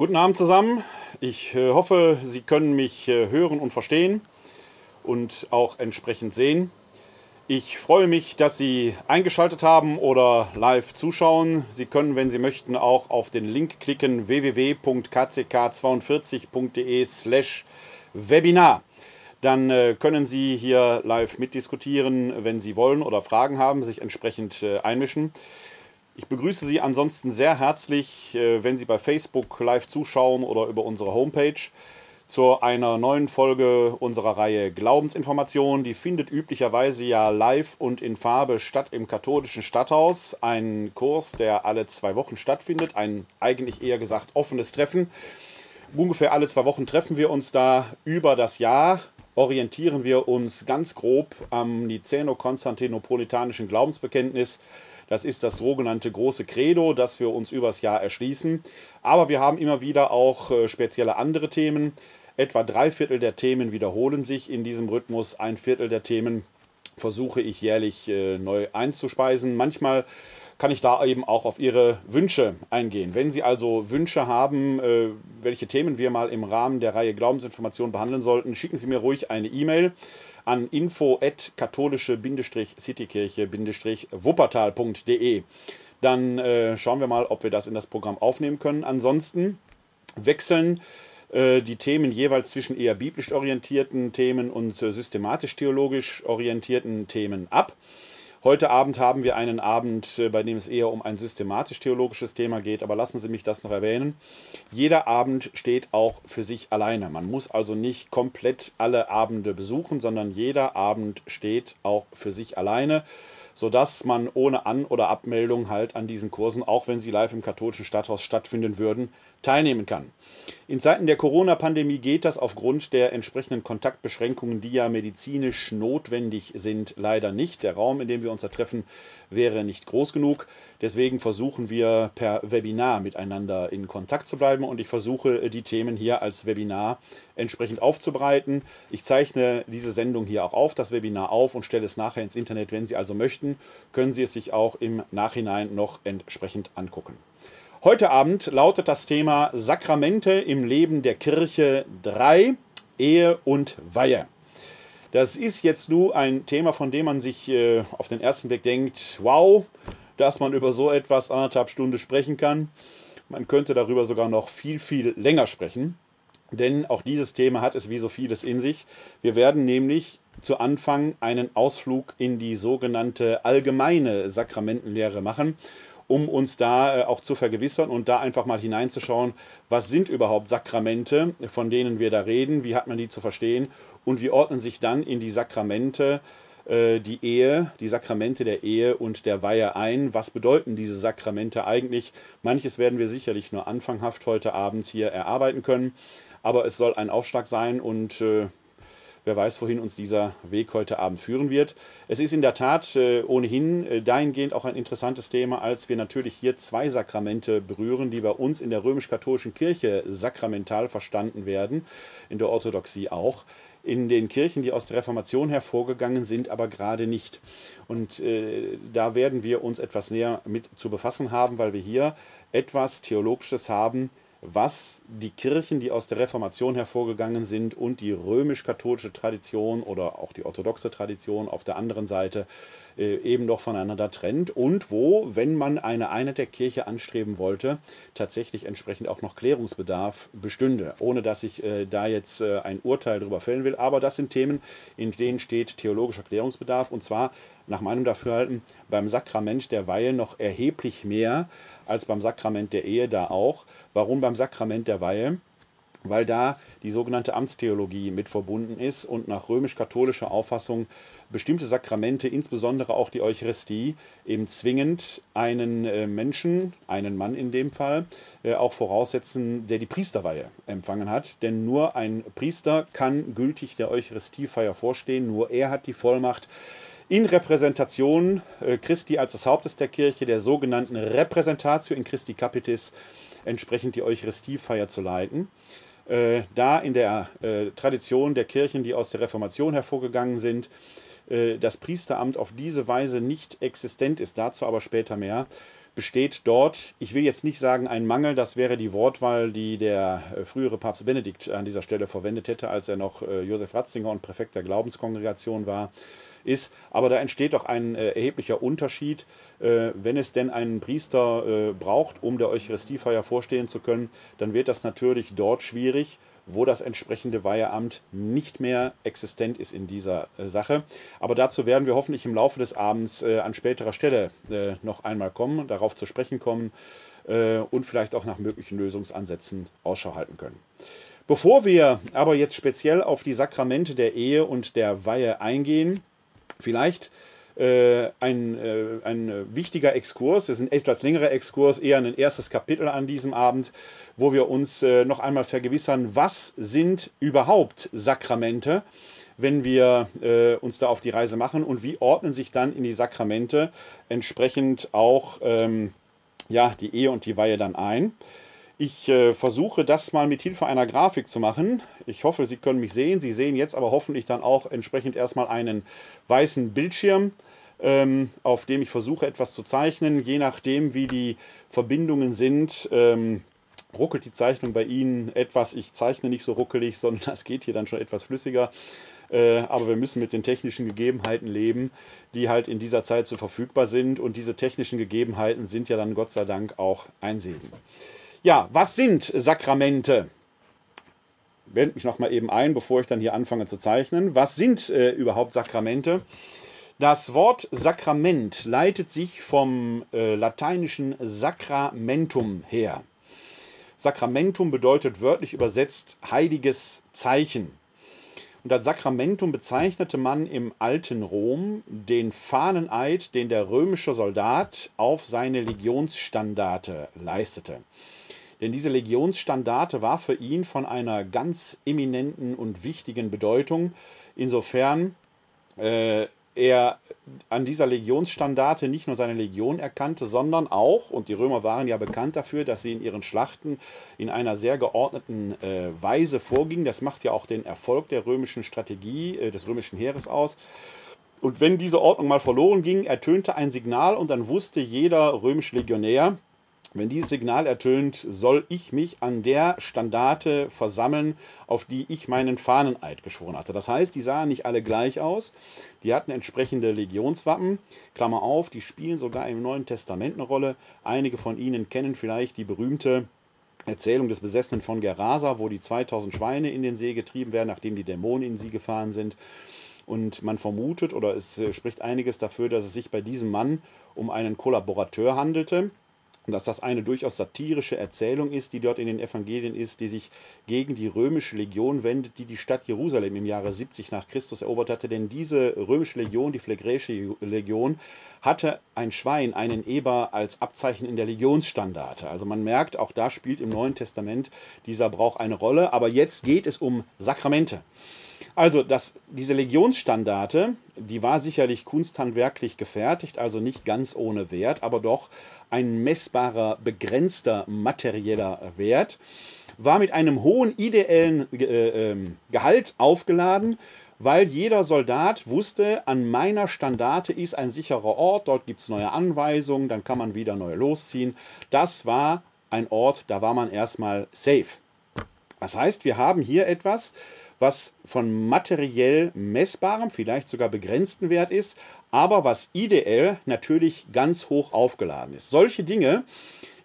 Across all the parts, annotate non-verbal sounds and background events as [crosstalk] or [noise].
Guten Abend zusammen. Ich äh, hoffe, Sie können mich äh, hören und verstehen und auch entsprechend sehen. Ich freue mich, dass Sie eingeschaltet haben oder live zuschauen. Sie können, wenn Sie möchten, auch auf den Link klicken www.kck42.de/webinar. Dann äh, können Sie hier live mitdiskutieren, wenn Sie wollen oder Fragen haben, sich entsprechend einmischen. Ich begrüße Sie ansonsten sehr herzlich, äh, wenn Sie bei Facebook live zuschauen oder über unsere Homepage zu einer neuen Folge unserer Reihe Glaubensinformation. Die findet üblicherweise ja live und in Farbe statt im katholischen Stadthaus. Ein Kurs, der alle zwei Wochen stattfindet. Ein eigentlich eher gesagt offenes Treffen. Ungefähr alle zwei Wochen treffen wir uns da über das Jahr. Orientieren wir uns ganz grob am Niceno-Konstantinopolitanischen Glaubensbekenntnis das ist das sogenannte große Credo, das wir uns übers Jahr erschließen. Aber wir haben immer wieder auch äh, spezielle andere Themen. Etwa drei Viertel der Themen wiederholen sich in diesem Rhythmus. Ein Viertel der Themen versuche ich jährlich äh, neu einzuspeisen. Manchmal kann ich da eben auch auf Ihre Wünsche eingehen. Wenn Sie also Wünsche haben, äh, welche Themen wir mal im Rahmen der Reihe Glaubensinformation behandeln sollten, schicken Sie mir ruhig eine E-Mail an info-katholische-citykirche-wuppertal.de. Dann äh, schauen wir mal, ob wir das in das Programm aufnehmen können. Ansonsten wechseln äh, die Themen jeweils zwischen eher biblisch orientierten Themen und äh, systematisch-theologisch orientierten Themen ab. Heute Abend haben wir einen Abend, äh, bei dem es eher um ein systematisch-theologisches Thema geht, aber lassen Sie mich das noch erwähnen. Jeder Abend steht auch für sich alleine. Man muss also nicht komplett alle Abende besuchen, sondern jeder Abend steht auch für sich alleine sodass man ohne An- oder Abmeldung halt an diesen Kursen, auch wenn sie live im katholischen Stadthaus stattfinden würden, teilnehmen kann. In Zeiten der Corona-Pandemie geht das aufgrund der entsprechenden Kontaktbeschränkungen, die ja medizinisch notwendig sind, leider nicht. Der Raum, in dem wir uns da treffen, wäre nicht groß genug. Deswegen versuchen wir per Webinar miteinander in Kontakt zu bleiben und ich versuche die Themen hier als Webinar entsprechend aufzubereiten. Ich zeichne diese Sendung hier auch auf, das Webinar auf und stelle es nachher ins Internet. Wenn Sie also möchten, können Sie es sich auch im Nachhinein noch entsprechend angucken. Heute Abend lautet das Thema Sakramente im Leben der Kirche 3, Ehe und Weihe. Das ist jetzt nur ein Thema, von dem man sich äh, auf den ersten Blick denkt, wow, dass man über so etwas anderthalb Stunden sprechen kann. Man könnte darüber sogar noch viel, viel länger sprechen, denn auch dieses Thema hat es wie so vieles in sich. Wir werden nämlich zu Anfang einen Ausflug in die sogenannte allgemeine Sakramentenlehre machen um uns da äh, auch zu vergewissern und da einfach mal hineinzuschauen, was sind überhaupt Sakramente, von denen wir da reden, wie hat man die zu verstehen und wie ordnen sich dann in die Sakramente äh, die Ehe, die Sakramente der Ehe und der Weihe ein. Was bedeuten diese Sakramente eigentlich? Manches werden wir sicherlich nur anfanghaft heute Abend hier erarbeiten können, aber es soll ein Aufschlag sein und äh, Wer weiß, wohin uns dieser Weg heute Abend führen wird. Es ist in der Tat äh, ohnehin äh, dahingehend auch ein interessantes Thema, als wir natürlich hier zwei Sakramente berühren, die bei uns in der römisch-katholischen Kirche sakramental verstanden werden, in der Orthodoxie auch in den Kirchen, die aus der Reformation hervorgegangen sind, aber gerade nicht. Und äh, da werden wir uns etwas näher mit zu befassen haben, weil wir hier etwas Theologisches haben, was die Kirchen, die aus der Reformation hervorgegangen sind und die römisch-katholische Tradition oder auch die orthodoxe Tradition auf der anderen Seite äh, eben doch voneinander trennt und wo, wenn man eine Einheit der Kirche anstreben wollte, tatsächlich entsprechend auch noch Klärungsbedarf bestünde, ohne dass ich äh, da jetzt äh, ein Urteil darüber fällen will. Aber das sind Themen, in denen steht theologischer Klärungsbedarf und zwar nach meinem Dafürhalten beim Sakrament der Weihe noch erheblich mehr als beim Sakrament der Ehe da auch. Warum beim Sakrament der Weihe? Weil da die sogenannte Amtstheologie mit verbunden ist und nach römisch-katholischer Auffassung bestimmte Sakramente, insbesondere auch die Eucharistie, eben zwingend einen äh, Menschen, einen Mann in dem Fall, äh, auch voraussetzen, der die Priesterweihe empfangen hat. Denn nur ein Priester kann gültig der Eucharistiefeier vorstehen, nur er hat die Vollmacht, in Repräsentation äh, Christi als des Hauptes der Kirche, der sogenannten Repräsentatio in Christi Capitis, entsprechend die Eucharistiefeier zu leiten. Äh, da in der äh, Tradition der Kirchen, die aus der Reformation hervorgegangen sind, äh, das Priesteramt auf diese Weise nicht existent ist, dazu aber später mehr, besteht dort, ich will jetzt nicht sagen ein Mangel, das wäre die Wortwahl, die der äh, frühere Papst Benedikt an dieser Stelle verwendet hätte, als er noch äh, Josef Ratzinger und Präfekt der Glaubenskongregation war, ist. Aber da entsteht doch ein äh, erheblicher Unterschied, äh, wenn es denn einen Priester äh, braucht, um der Eucharistiefeier vorstehen zu können, dann wird das natürlich dort schwierig wo das entsprechende Weiheamt nicht mehr existent ist in dieser äh, Sache. Aber dazu werden wir hoffentlich im Laufe des Abends äh, an späterer Stelle äh, noch einmal kommen, darauf zu sprechen kommen äh, und vielleicht auch nach möglichen Lösungsansätzen Ausschau halten können. Bevor wir aber jetzt speziell auf die Sakramente der Ehe und der Weihe eingehen, vielleicht äh, ein, äh, ein wichtiger Exkurs, es ist ein etwas längerer Exkurs, eher ein erstes Kapitel an diesem Abend, wo wir uns äh, noch einmal vergewissern, was sind überhaupt Sakramente, wenn wir äh, uns da auf die Reise machen und wie ordnen sich dann in die Sakramente entsprechend auch ähm, ja, die Ehe und die Weihe dann ein. Ich äh, versuche das mal mit Hilfe einer Grafik zu machen. Ich hoffe, Sie können mich sehen. Sie sehen jetzt aber hoffentlich dann auch entsprechend erstmal einen weißen Bildschirm, ähm, auf dem ich versuche etwas zu zeichnen. Je nachdem, wie die Verbindungen sind, ähm, ruckelt die Zeichnung bei Ihnen etwas. Ich zeichne nicht so ruckelig, [laughs] sondern das geht hier dann schon etwas flüssiger. Äh, aber wir müssen mit den technischen Gegebenheiten leben, die halt in dieser Zeit so verfügbar sind. Und diese technischen Gegebenheiten sind ja dann Gott sei Dank auch ein Segen. Ja, was sind Sakramente? Wende mich nochmal eben ein, bevor ich dann hier anfange zu zeichnen. Was sind äh, überhaupt Sakramente? Das Wort Sakrament leitet sich vom äh, lateinischen Sacramentum her. Sakramentum bedeutet wörtlich übersetzt heiliges Zeichen. Und als Sakramentum bezeichnete man im alten Rom den Fahneneid, den der römische Soldat auf seine Legionsstandarte leistete. Denn diese Legionsstandarte war für ihn von einer ganz eminenten und wichtigen Bedeutung, insofern äh, er an dieser Legionsstandarte nicht nur seine Legion erkannte, sondern auch, und die Römer waren ja bekannt dafür, dass sie in ihren Schlachten in einer sehr geordneten äh, Weise vorgingen. Das macht ja auch den Erfolg der römischen Strategie, äh, des römischen Heeres aus. Und wenn diese Ordnung mal verloren ging, ertönte ein Signal und dann wusste jeder römische Legionär, wenn dieses Signal ertönt, soll ich mich an der Standarte versammeln, auf die ich meinen Fahneneid geschworen hatte. Das heißt, die sahen nicht alle gleich aus. Die hatten entsprechende Legionswappen. Klammer auf, die spielen sogar im Neuen Testament eine Rolle. Einige von Ihnen kennen vielleicht die berühmte Erzählung des Besessenen von Gerasa, wo die 2000 Schweine in den See getrieben werden, nachdem die Dämonen in sie gefahren sind. Und man vermutet oder es äh, spricht einiges dafür, dass es sich bei diesem Mann um einen Kollaborateur handelte dass das eine durchaus satirische Erzählung ist, die dort in den Evangelien ist, die sich gegen die römische Legion wendet, die die Stadt Jerusalem im Jahre 70 nach Christus erobert hatte. Denn diese römische Legion, die phlegräische Legion, hatte ein Schwein, einen Eber als Abzeichen in der Legionsstandarte. Also man merkt, auch da spielt im Neuen Testament dieser Brauch eine Rolle. Aber jetzt geht es um Sakramente. Also das, diese Legionsstandarte, die war sicherlich kunsthandwerklich gefertigt, also nicht ganz ohne Wert, aber doch ein messbarer, begrenzter materieller Wert, war mit einem hohen ideellen äh, ähm, Gehalt aufgeladen, weil jeder Soldat wusste, an meiner Standarte ist ein sicherer Ort, dort gibt es neue Anweisungen, dann kann man wieder neu losziehen. Das war ein Ort, da war man erstmal safe. Das heißt, wir haben hier etwas, was von materiell messbarem, vielleicht sogar begrenzten Wert ist, aber was ideell natürlich ganz hoch aufgeladen ist. Solche Dinge,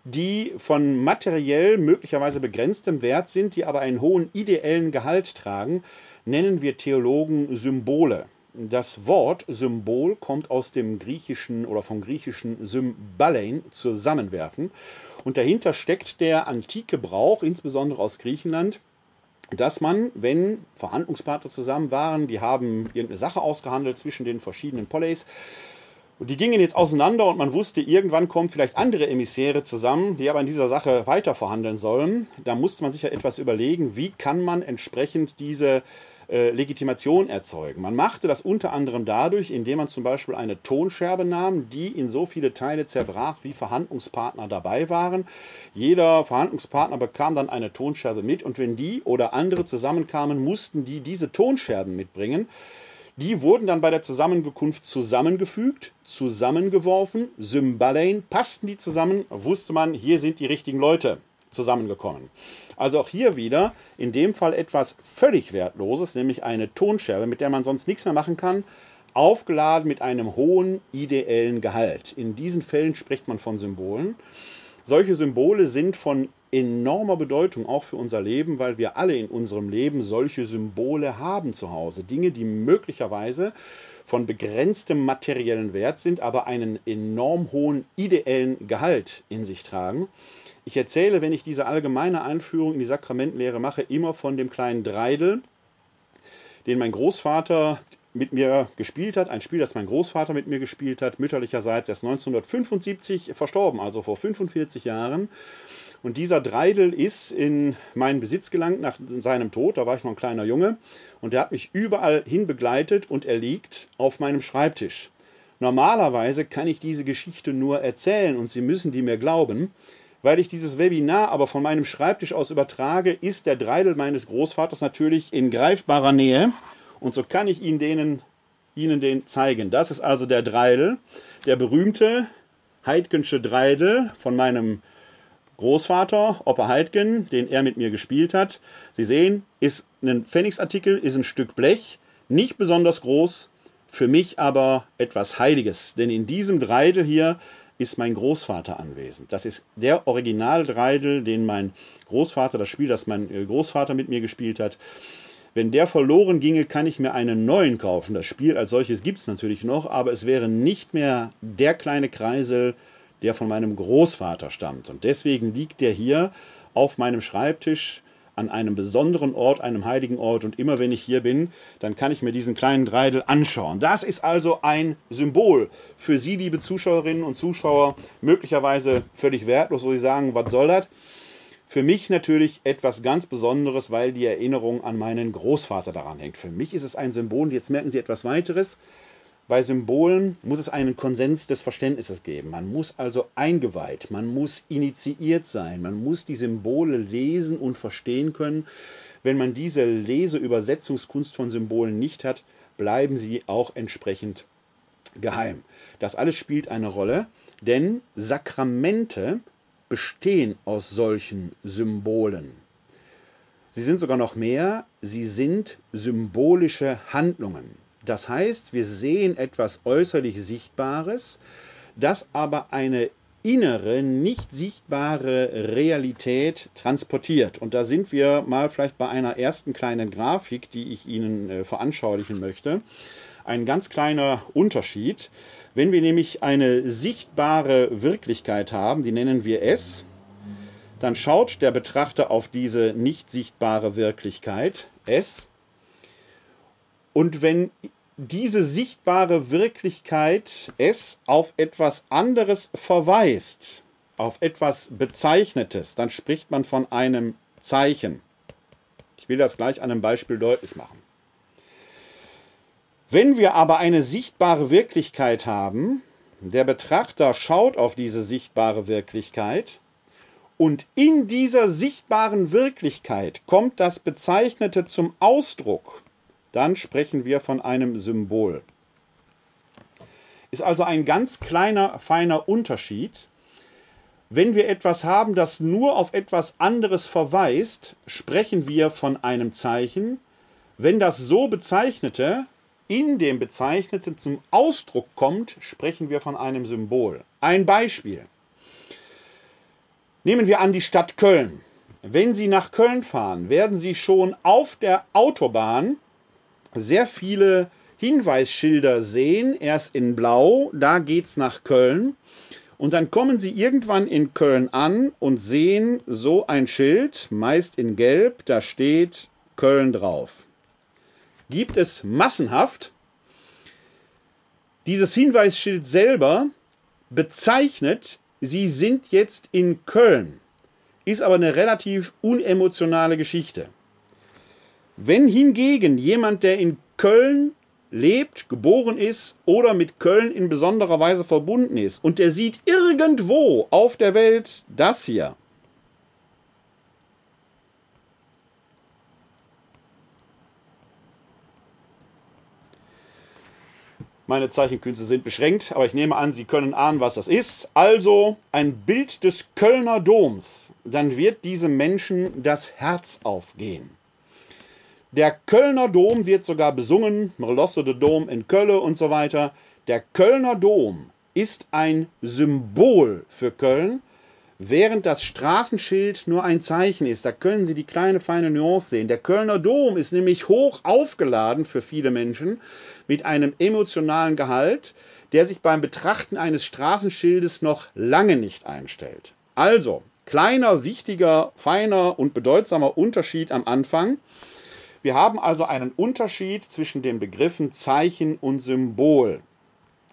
die von materiell möglicherweise begrenztem Wert sind, die aber einen hohen ideellen Gehalt tragen, nennen wir Theologen Symbole. Das Wort Symbol kommt aus dem griechischen oder vom griechischen Symbalein zusammenwerfen. Und dahinter steckt der antike Brauch, insbesondere aus Griechenland, dass man, wenn Verhandlungspartner zusammen waren, die haben irgendeine Sache ausgehandelt zwischen den verschiedenen Poleis, und die gingen jetzt auseinander und man wusste, irgendwann kommen vielleicht andere Emissäre zusammen, die aber in dieser Sache weiter verhandeln sollen. Da musste man sich ja etwas überlegen, wie kann man entsprechend diese äh, Legitimation erzeugen. Man machte das unter anderem dadurch, indem man zum Beispiel eine Tonscherbe nahm, die in so viele Teile zerbrach, wie Verhandlungspartner dabei waren. Jeder Verhandlungspartner bekam dann eine Tonscherbe mit und wenn die oder andere zusammenkamen, mussten die diese Tonscherben mitbringen Die wurden dann bei der Zusammenkunft zusammengefügt, zusammengeworfen, Symbalein, passten die zusammen, wusste man, hier sind die richtigen Leute zusammengekommen. Also auch hier wieder in dem Fall etwas völlig Wertloses, nämlich eine Tonscherbe, mit der man sonst nichts mehr machen kann, aufgeladen mit einem hohen ideellen Gehalt. In diesen Fällen spricht man von Symbolen. Solche Symbole sind von enormer Bedeutung auch für unser Leben, weil wir alle in unserem Leben solche Symbole haben zu Hause. Dinge, die möglicherweise von begrenztem materiellen Wert sind, aber einen enorm hohen ideellen Gehalt in sich tragen. Ich erzähle, wenn ich diese allgemeine Einführung in die Sakramentlehre mache, immer von dem kleinen Dreidel, den mein Großvater mit mir gespielt hat. Ein Spiel, das mein Großvater mit mir gespielt hat, mütterlicherseits erst 1975 verstorben, also vor 45 Jahren. Und dieser Dreidel ist in meinen Besitz gelangt nach seinem Tod. Da war ich noch ein kleiner Junge. Und der hat mich überall hin begleitet und er liegt auf meinem Schreibtisch. Normalerweise kann ich diese Geschichte nur erzählen und Sie müssen die mir glauben. Weil ich dieses Webinar aber von meinem Schreibtisch aus übertrage, ist der Dreidel meines Großvaters natürlich in greifbarer Nähe. Und so kann ich Ihnen, denen, Ihnen den zeigen. Das ist also der Dreidel, der berühmte Heidgensche Dreidel von meinem Großvater, Opa Heidgen, den er mit mir gespielt hat. Sie sehen, ist ein Pfennigsartikel, ist ein Stück Blech, nicht besonders groß, für mich aber etwas Heiliges. Denn in diesem Dreidel hier ist mein Großvater anwesend. Das ist der Original-Dreidel, den mein Großvater, das Spiel, das mein äh, Großvater mit mir gespielt hat, wenn der verloren ginge, kann ich mir einen neuen kaufen. Das Spiel als solches gibt es natürlich noch, aber es wäre nicht mehr der kleine Kreisel, der von meinem Großvater stammt. Und deswegen liegt der hier auf meinem Schreibtisch an einem besonderen Ort, einem heiligen Ort. Und immer wenn ich hier bin, dann kann ich mir diesen kleinen Dreidel anschauen. Das ist also ein Symbol für Sie, liebe Zuschauerinnen und Zuschauer, möglicherweise völlig wertlos, wo Sie sagen, was soll das? Für mich natürlich etwas ganz Besonderes, weil die Erinnerung an meinen Großvater daran hängt. Für mich ist es ein Symbol. Jetzt merken Sie etwas weiteres. Bei Symbolen muss es einen Konsens des Verständnisses geben. Man muss also eingeweiht, man muss initiiert sein, man muss die Symbole lesen und verstehen können. Wenn man diese Leseübersetzungskunst von Symbolen nicht hat, bleiben sie auch entsprechend geheim. Das alles spielt eine Rolle, denn Sakramente bestehen aus solchen Symbolen. Sie sind sogar noch mehr, sie sind symbolische Handlungen. Das heißt, wir sehen etwas äußerlich Sichtbares, das aber eine innere, nicht sichtbare Realität transportiert. Und da sind wir mal vielleicht bei einer ersten kleinen Grafik, die ich Ihnen äh, veranschaulichen möchte. Ein ganz kleiner Unterschied. Wenn wir nämlich eine sichtbare Wirklichkeit haben, die nennen wir S, dann schaut der Betrachter auf diese nicht sichtbare Wirklichkeit S. Und wenn diese sichtbare Wirklichkeit S auf etwas anderes verweist, auf etwas Bezeichnetes, dann spricht man von einem Zeichen. Ich will das gleich an einem Beispiel deutlich machen. Wenn wir aber eine sichtbare Wirklichkeit haben, der Betrachter schaut auf diese sichtbare Wirklichkeit und in dieser sichtbaren Wirklichkeit kommt das Bezeichnete zum Ausdruck, dann sprechen wir von einem Symbol. Ist also ein ganz kleiner, feiner Unterschied. Wenn wir etwas haben, das nur auf etwas anderes verweist, sprechen wir von einem Zeichen. Wenn das so bezeichnete in dem Bezeichneten zum Ausdruck kommt, sprechen wir von einem Symbol. Ein Beispiel. Nehmen wir an die Stadt Köln. Wenn Sie nach Köln fahren, werden Sie schon auf der Autobahn sehr viele Hinweisschilder sehen. Erst in Blau, da geht es nach Köln. Und dann kommen Sie irgendwann in Köln an und sehen so ein Schild, meist in Gelb, da steht Köln drauf gibt es massenhaft. Dieses Hinweisschild selber bezeichnet, Sie sind jetzt in Köln, ist aber eine relativ unemotionale Geschichte. Wenn hingegen jemand, der in Köln lebt, geboren ist oder mit Köln in besonderer Weise verbunden ist und der sieht irgendwo auf der Welt das hier, Meine Zeichenkünste sind beschränkt, aber ich nehme an, Sie können ahnen, was das ist. Also ein Bild des Kölner Doms. Dann wird diesem Menschen das Herz aufgehen. Der Kölner Dom wird sogar besungen, Merlosse de Dom in Köln und so weiter. Der Kölner Dom ist ein Symbol für Köln, während das Straßenschild nur ein Zeichen ist. Da können Sie die kleine feine Nuance sehen. Der Kölner Dom ist nämlich hoch aufgeladen für viele Menschen mit einem emotionalen Gehalt, der sich beim Betrachten eines Straßenschildes noch lange nicht einstellt. Also, kleiner, wichtiger, feiner und bedeutsamer Unterschied am Anfang. Wir haben also einen Unterschied zwischen den Begriffen Zeichen und Symbol.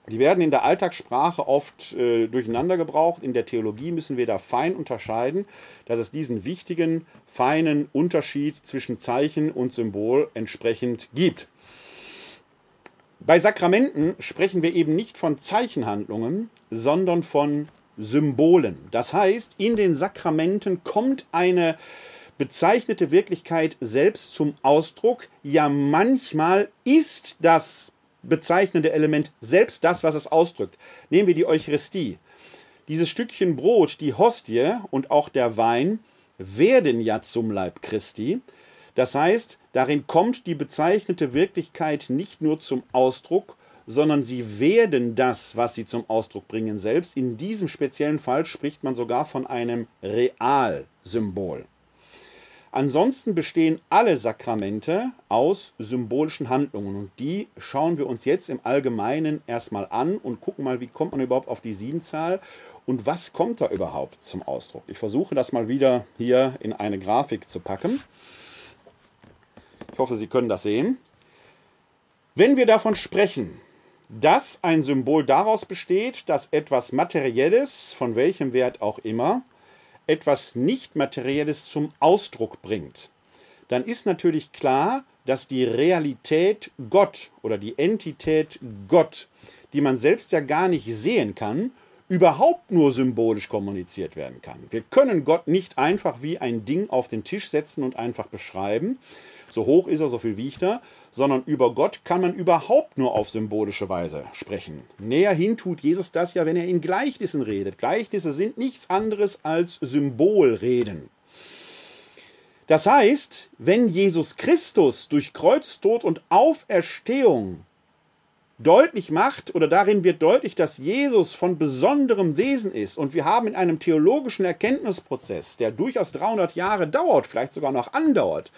Die werden in der Alltagssprache oft äh, durcheinander gebraucht. In der Theologie müssen wir da fein unterscheiden, dass es diesen wichtigen, feinen Unterschied zwischen Zeichen und Symbol entsprechend gibt. Bei Sakramenten sprechen wir eben nicht von Zeichenhandlungen, sondern von Symbolen. Das heißt, in den Sakramenten kommt eine bezeichnete Wirklichkeit selbst zum Ausdruck. Ja, manchmal ist das bezeichnende Element selbst das, was es ausdrückt. Nehmen wir die Eucharistie. Dieses Stückchen Brot, die Hostie und auch der Wein werden ja zum Leib Christi. Das heißt, darin kommt die bezeichnete Wirklichkeit nicht nur zum Ausdruck, sondern sie werden das, was sie zum Ausdruck bringen, selbst. In diesem speziellen Fall spricht man sogar von einem Realsymbol. Ansonsten bestehen alle Sakramente aus symbolischen Handlungen und die schauen wir uns jetzt im Allgemeinen erstmal an und gucken mal, wie kommt man überhaupt auf die Siebenzahl und was kommt da überhaupt zum Ausdruck. Ich versuche das mal wieder hier in eine Grafik zu packen. Ich hoffe, Sie können das sehen. Wenn wir davon sprechen, dass ein Symbol daraus besteht, dass etwas Materielles, von welchem Wert auch immer, etwas Nicht-Materielles zum Ausdruck bringt, dann ist natürlich klar, dass die Realität Gott oder die Entität Gott, die man selbst ja gar nicht sehen kann, überhaupt nur symbolisch kommuniziert werden kann. Wir können Gott nicht einfach wie ein Ding auf den Tisch setzen und einfach beschreiben, so hoch ist er, so viel wiegt er, sondern über Gott kann man überhaupt nur auf symbolische Weise sprechen. Näher hin tut Jesus das ja, wenn er in Gleichnissen redet. Gleichnisse sind nichts anderes als Symbolreden. Das heißt, wenn Jesus Christus durch Kreuztod und Auferstehung deutlich macht oder darin wird deutlich, dass Jesus von besonderem Wesen ist und wir haben in einem theologischen Erkenntnisprozess, der durchaus 300 Jahre dauert, vielleicht sogar noch andauert,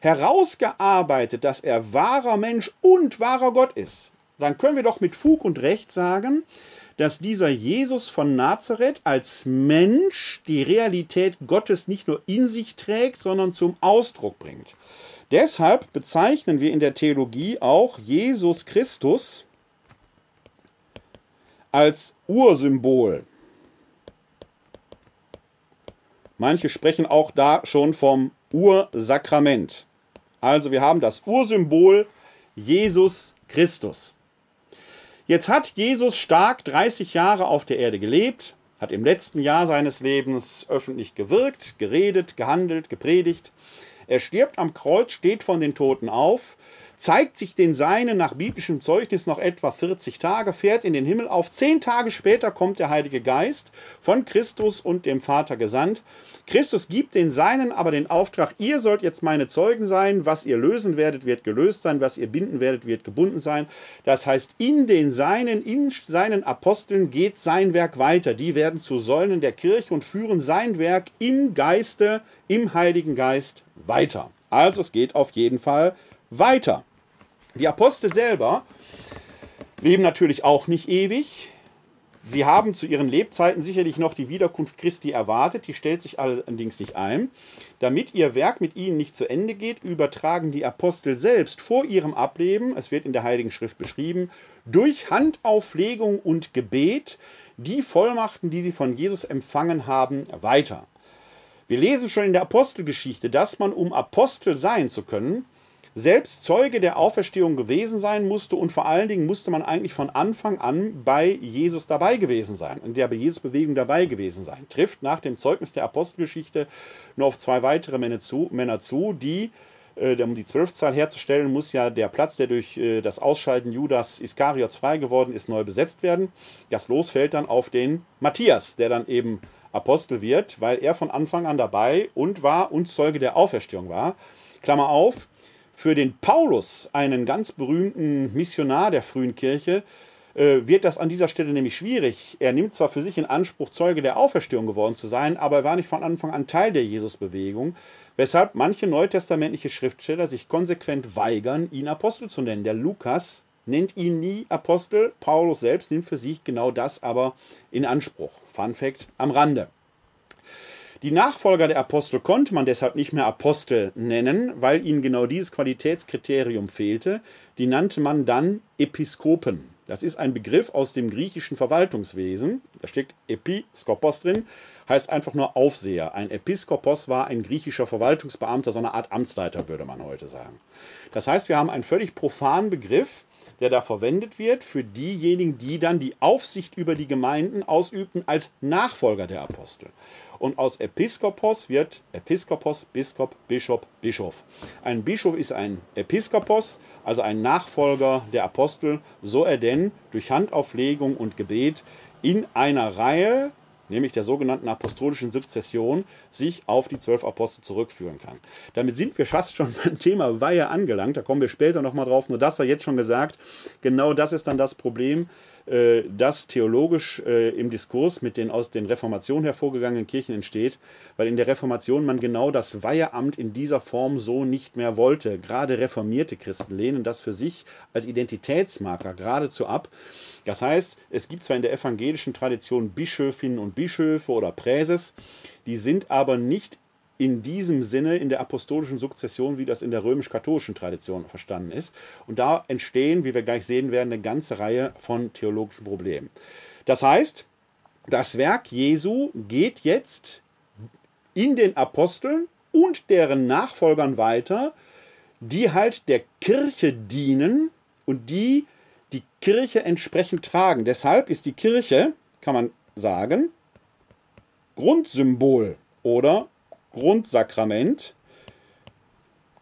herausgearbeitet, dass er wahrer Mensch und wahrer Gott ist, dann können wir doch mit Fug und Recht sagen, dass dieser Jesus von Nazareth als Mensch die Realität Gottes nicht nur in sich trägt, sondern zum Ausdruck bringt. Deshalb bezeichnen wir in der Theologie auch Jesus Christus als Ursymbol. Manche sprechen auch da schon vom Ursakrament. Also wir haben das Ursymbol Jesus Christus. Jetzt hat Jesus stark 30 Jahre auf der Erde gelebt, hat im letzten Jahr seines Lebens öffentlich gewirkt, geredet, gehandelt, gepredigt. Er stirbt am Kreuz, steht von den Toten auf, zeigt sich den Seinen nach biblischem Zeugnis noch etwa 40 Tage, fährt in den Himmel auf. Zehn Tage später kommt der Heilige Geist von Christus und dem Vater gesandt. Christus gibt den Seinen aber den Auftrag, ihr sollt jetzt meine Zeugen sein, was ihr lösen werdet, wird gelöst sein, was ihr binden werdet, wird gebunden sein. Das heißt, in den Seinen, in seinen Aposteln geht sein Werk weiter. Die werden zu Säulen der Kirche und führen sein Werk im Geiste, im Heiligen Geist weiter. Also es geht auf jeden Fall weiter. Die Apostel selber leben natürlich auch nicht ewig. Sie haben zu ihren Lebzeiten sicherlich noch die Wiederkunft Christi erwartet, die stellt sich allerdings nicht ein. Damit ihr Werk mit ihnen nicht zu Ende geht, übertragen die Apostel selbst vor ihrem Ableben, es wird in der Heiligen Schrift beschrieben, durch Handauflegung und Gebet die Vollmachten, die sie von Jesus empfangen haben, weiter. Wir lesen schon in der Apostelgeschichte, dass man, um Apostel sein zu können, selbst Zeuge der Auferstehung gewesen sein musste und vor allen Dingen musste man eigentlich von Anfang an bei Jesus dabei gewesen sein, in der Jesus-Bewegung dabei gewesen sein. Trifft nach dem Zeugnis der Apostelgeschichte nur auf zwei weitere Männer zu, Männer zu die äh, um die Zwölfzahl herzustellen, muss ja der Platz, der durch äh, das Ausscheiden Judas Iskariots frei geworden ist, neu besetzt werden. Das Los fällt dann auf den Matthias, der dann eben Apostel wird, weil er von Anfang an dabei und war und Zeuge der Auferstehung war. Klammer auf, für den Paulus, einen ganz berühmten Missionar der frühen Kirche, äh, wird das an dieser Stelle nämlich schwierig. Er nimmt zwar für sich in Anspruch, Zeuge der Auferstehung geworden zu sein, aber er war nicht von Anfang an Teil der Jesusbewegung, weshalb manche neutestamentliche Schriftsteller sich konsequent weigern, ihn Apostel zu nennen. Der Lukas nennt ihn nie Apostel, Paulus selbst nimmt für sich genau das aber in Anspruch. Fun Fact am Rande. Die Nachfolger der Apostel konnte man deshalb nicht mehr Apostel nennen, weil ihnen genau dieses Qualitätskriterium fehlte. Die nannte man dann Episkopen. Das ist ein Begriff aus dem griechischen Verwaltungswesen. Da steckt Episkopos drin, heißt einfach nur Aufseher. Ein Episkopos war ein griechischer Verwaltungsbeamter, so eine Art Amtsleiter, würde man heute sagen. Das heißt, wir haben einen völlig profanen Begriff, der da verwendet wird für diejenigen, die dann die Aufsicht über die Gemeinden ausübten als Nachfolger der Apostel. Und aus Episkopos wird Episkopos, Biskop, Bischof, Bischof. Ein Bischof ist ein Episkopos, also ein Nachfolger der Apostel, so er denn durch Handauflegung und Gebet in einer Reihe nämlich der sogenannten apostolischen Sukzession, sich auf die zwölf Apostel zurückführen kann. Damit sind wir fast schon [laughs] beim Thema Weihe angelangt, da kommen wir später nochmal drauf, nur das sei jetzt schon gesagt, genau das ist dann das Problem, das theologisch äh, im Diskurs mit den aus den Reformationen hervorgegangenen Kirchen entsteht, weil in der Reformation man genau das Weiheamt in dieser Form so nicht mehr wollte. Gerade reformierte Christen lehnen das für sich als Identitätsmarker geradezu ab. Das heißt, es gibt zwar in der evangelischen Tradition Bischöfinnen und Bischöfe oder Präses, die sind aber nicht in diesem Sinne in der apostolischen Sukzession, wie das in der römisch-katholischen Tradition verstanden ist. Und da entstehen, wie wir gleich sehen werden, eine ganze Reihe von theologischen Problemen. Das heißt, das Werk Jesu geht jetzt in den Aposteln und deren Nachfolgern weiter, die halt der Kirche dienen und die die Kirche entsprechend tragen. Deshalb ist die Kirche, kann man sagen, Grundsymbol oder Grundsakrament,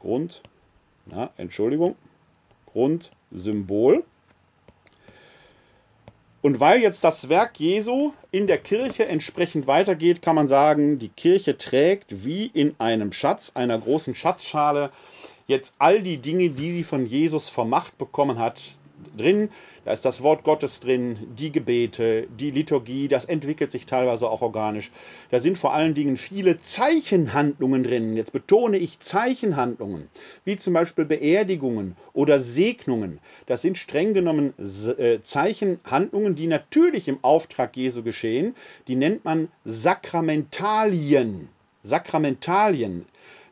Grund, na, Entschuldigung, Grundsymbol. Und weil jetzt das Werk Jesu in der Kirche entsprechend weitergeht, kann man sagen, die Kirche trägt wie in einem Schatz, einer großen Schatzschale, jetzt all die Dinge, die sie von Jesus vermacht bekommen hat, drin. Da ist das Wort Gottes drin, die Gebete, die Liturgie, das entwickelt sich teilweise auch organisch. Da sind vor allen Dingen viele Zeichenhandlungen drin. Jetzt betone ich Zeichenhandlungen, wie zum Beispiel Beerdigungen oder Segnungen. Das sind streng genommen äh, Zeichenhandlungen, die natürlich im Auftrag Jesu geschehen. Die nennt man Sakramentalien. Sakramentalien.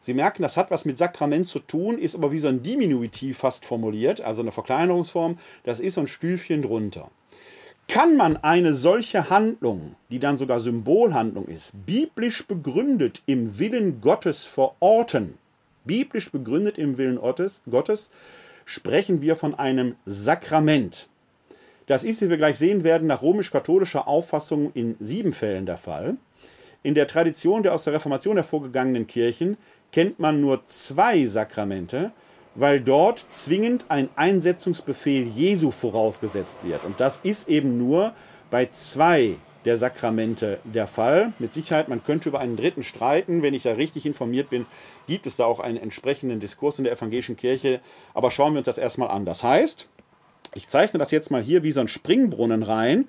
Sie merken, das hat was mit Sakrament zu tun, ist aber wie so ein Diminutiv fast formuliert, also eine Verkleinerungsform. Das ist so ein Stüfchen drunter. Kann man eine solche Handlung, die dann sogar Symbolhandlung ist, biblisch begründet im Willen Gottes verorten, biblisch begründet im Willen Gottes, Gottes sprechen wir von einem Sakrament. Das ist, wie wir gleich sehen werden, nach römisch-katholischer Auffassung in sieben Fällen der Fall. In der Tradition der aus der Reformation hervorgegangenen Kirchen kennt man nur zwei Sakramente, weil dort zwingend ein Einsetzungsbefehl Jesu vorausgesetzt wird. Und das ist eben nur bei zwei der Sakramente der Fall. Mit Sicherheit, man könnte über einen dritten streiten. Wenn ich da richtig informiert bin, gibt es da auch einen entsprechenden Diskurs in der evangelischen Kirche. Aber schauen wir uns das erstmal an. Das heißt, ich zeichne das jetzt mal hier wie so ein Springbrunnen rein,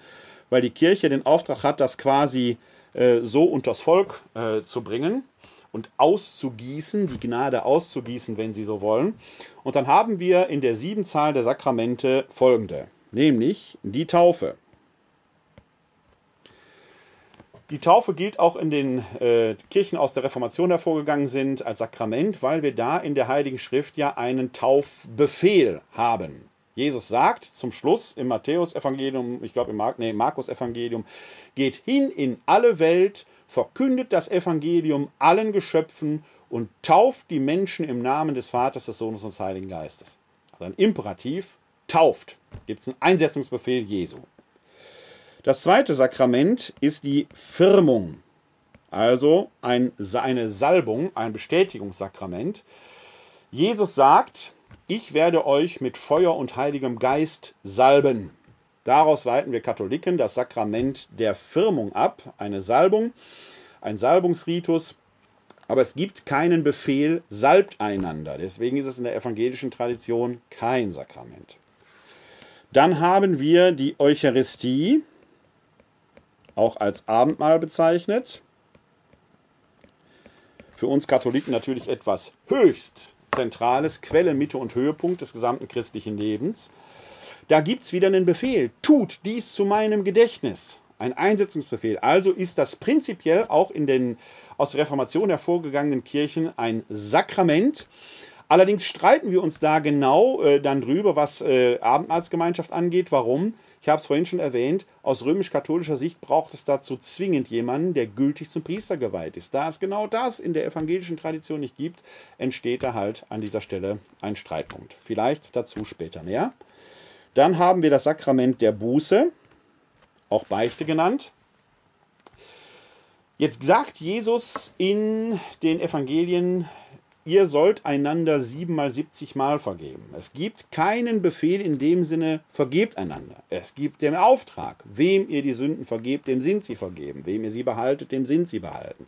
weil die Kirche den Auftrag hat, das quasi äh, so unters Volk äh, zu bringen und auszugießen, die Gnade auszugießen, wenn Sie so wollen. Und dann haben wir in der Siebenzahl der Sakramente folgende, nämlich die Taufe. Die Taufe gilt auch in den äh, Kirchen aus der Reformation hervorgegangen sind als Sakrament, weil wir da in der Heiligen Schrift ja einen Taufbefehl haben. Jesus sagt zum Schluss im Matthäus-Evangelium, ich glaube im Mar nee, Markus-Evangelium, geht hin in alle Welt verkündet das Evangelium allen Geschöpfen und tauft die Menschen im Namen des Vaters, des Sohnes und des Heiligen Geistes. Also ein Imperativ, tauft. Gibt es einen Einsetzungsbefehl Jesu. Das zweite Sakrament ist die Firmung, also ein, eine Salbung, ein Bestätigungssakrament. Jesus sagt, ich werde euch mit Feuer und heiligem Geist salben. Daraus leiten wir Katholiken das Sakrament der Firmung ab, eine Salbung, ein Salbungsritus. Aber es gibt keinen Befehl, salbt einander. Deswegen ist es in der evangelischen Tradition kein Sakrament. Dann haben wir die Eucharistie, auch als Abendmahl bezeichnet. Für uns Katholiken natürlich etwas höchst Zentrales, Quelle, Mitte und Höhepunkt des gesamten christlichen Lebens. Da gibt es wieder einen Befehl. Tut dies zu meinem Gedächtnis. Ein Einsetzungsbefehl. Also ist das prinzipiell auch in den aus der Reformation hervorgegangenen Kirchen ein Sakrament. Allerdings streiten wir uns da genau äh, dann drüber, was äh, Abendmahlsgemeinschaft angeht. Warum? Ich habe es vorhin schon erwähnt, aus römisch-katholischer Sicht braucht es dazu zwingend jemanden, der gültig zum Priester geweiht ist. Da es genau das in der evangelischen Tradition nicht gibt, entsteht da halt an dieser Stelle ein Streitpunkt. Vielleicht dazu später mehr. Dann haben wir das Sakrament der Buße, auch Beichte genannt. Jetzt sagt Jesus in den Evangelien, ihr sollt einander siebenmal, siebzigmal vergeben. Es gibt keinen Befehl in dem Sinne, vergebt einander. Es gibt den Auftrag, wem ihr die Sünden vergebt, dem sind sie vergeben. Wem ihr sie behaltet, dem sind sie behalten.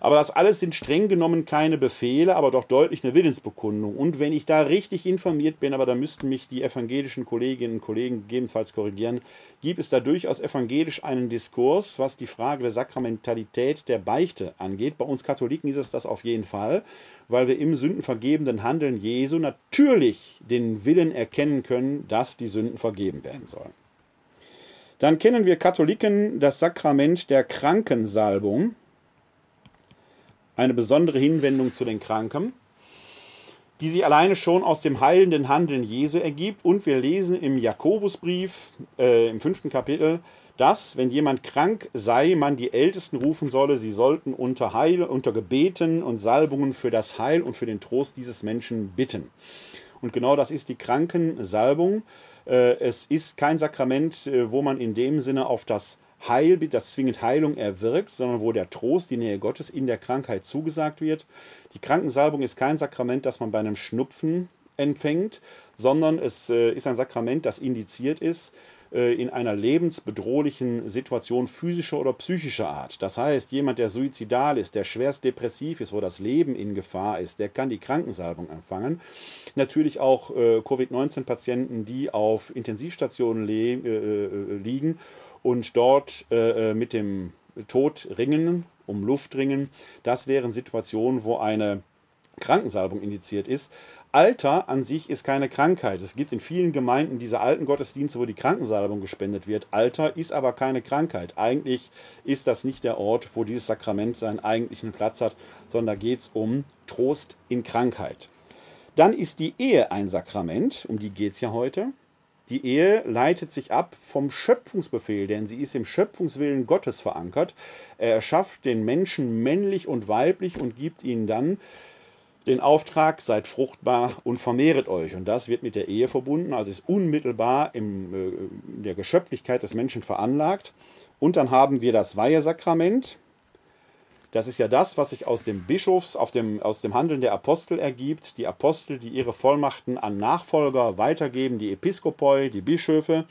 Aber das alles sind streng genommen keine Befehle, aber doch deutlich eine Willensbekundung. Und wenn ich da richtig informiert bin, aber da müssten mich die evangelischen Kolleginnen und Kollegen gegebenenfalls korrigieren, gibt es da durchaus evangelisch einen Diskurs, was die Frage der Sakramentalität der Beichte angeht. Bei uns Katholiken ist es das auf jeden Fall, weil wir im sündenvergebenden Handeln Jesu natürlich den Willen erkennen können, dass die Sünden vergeben werden sollen. Dann kennen wir Katholiken das Sakrament der Krankensalbung eine besondere Hinwendung zu den Kranken, die sich alleine schon aus dem heilenden Handeln Jesu ergibt. Und wir lesen im Jakobusbrief äh, im fünften Kapitel, dass, wenn jemand krank sei, man die Ältesten rufen solle, sie sollten unter, Heil, unter Gebeten und Salbungen für das Heil und für den Trost dieses Menschen bitten. Und genau das ist die Krankensalbung. Äh, es ist kein Sakrament, äh, wo man in dem Sinne auf das Heilbild, das zwingend Heilung erwirkt, sondern wo der Trost, die Nähe Gottes in der Krankheit zugesagt wird. Die Krankensalbung ist kein Sakrament, das man bei einem Schnupfen empfängt, sondern es äh, ist ein Sakrament, das indiziert ist äh, in einer lebensbedrohlichen Situation physischer oder psychischer Art. Das heißt, jemand, der suizidal ist, der schwerst depressiv ist, wo das Leben in Gefahr ist, der kann die Krankensalbung empfangen. Natürlich auch äh, Covid-19-Patienten, die auf Intensivstationen äh, äh, liegen und dort äh, äh, mit dem Tod ringen, um Luft ringen. Das wären Situationen, wo eine Krankensalbung indiziert ist. Alter an sich ist keine Krankheit. Es gibt in vielen Gemeinden diese alten Gottesdienste, wo die Krankensalbung gespendet wird. Alter ist aber keine Krankheit. Eigentlich ist das nicht der Ort, wo dieses Sakrament seinen eigentlichen Platz hat, sondern da geht es um Trost in Krankheit. Dann ist die Ehe ein Sakrament, um die geht es ja heute. Die Ehe leitet sich ab vom Schöpfungsbefehl, denn sie ist im Schöpfungswillen Gottes verankert. Er erschafft den Menschen männlich und weiblich und gibt ihnen dann den Auftrag, seid fruchtbar und vermehret euch. Und das wird mit der Ehe verbunden, also ist unmittelbar äh, in der Geschöpflichkeit des Menschen veranlagt. Und dann haben wir das Weihesakrament, das ist ja das, was sich aus dem Bischofs, auf dem, aus dem Handeln der Apostel ergibt. Die Apostel, die ihre Vollmachten an Nachfolger weitergeben, die Episkopoi, die Bischöfe.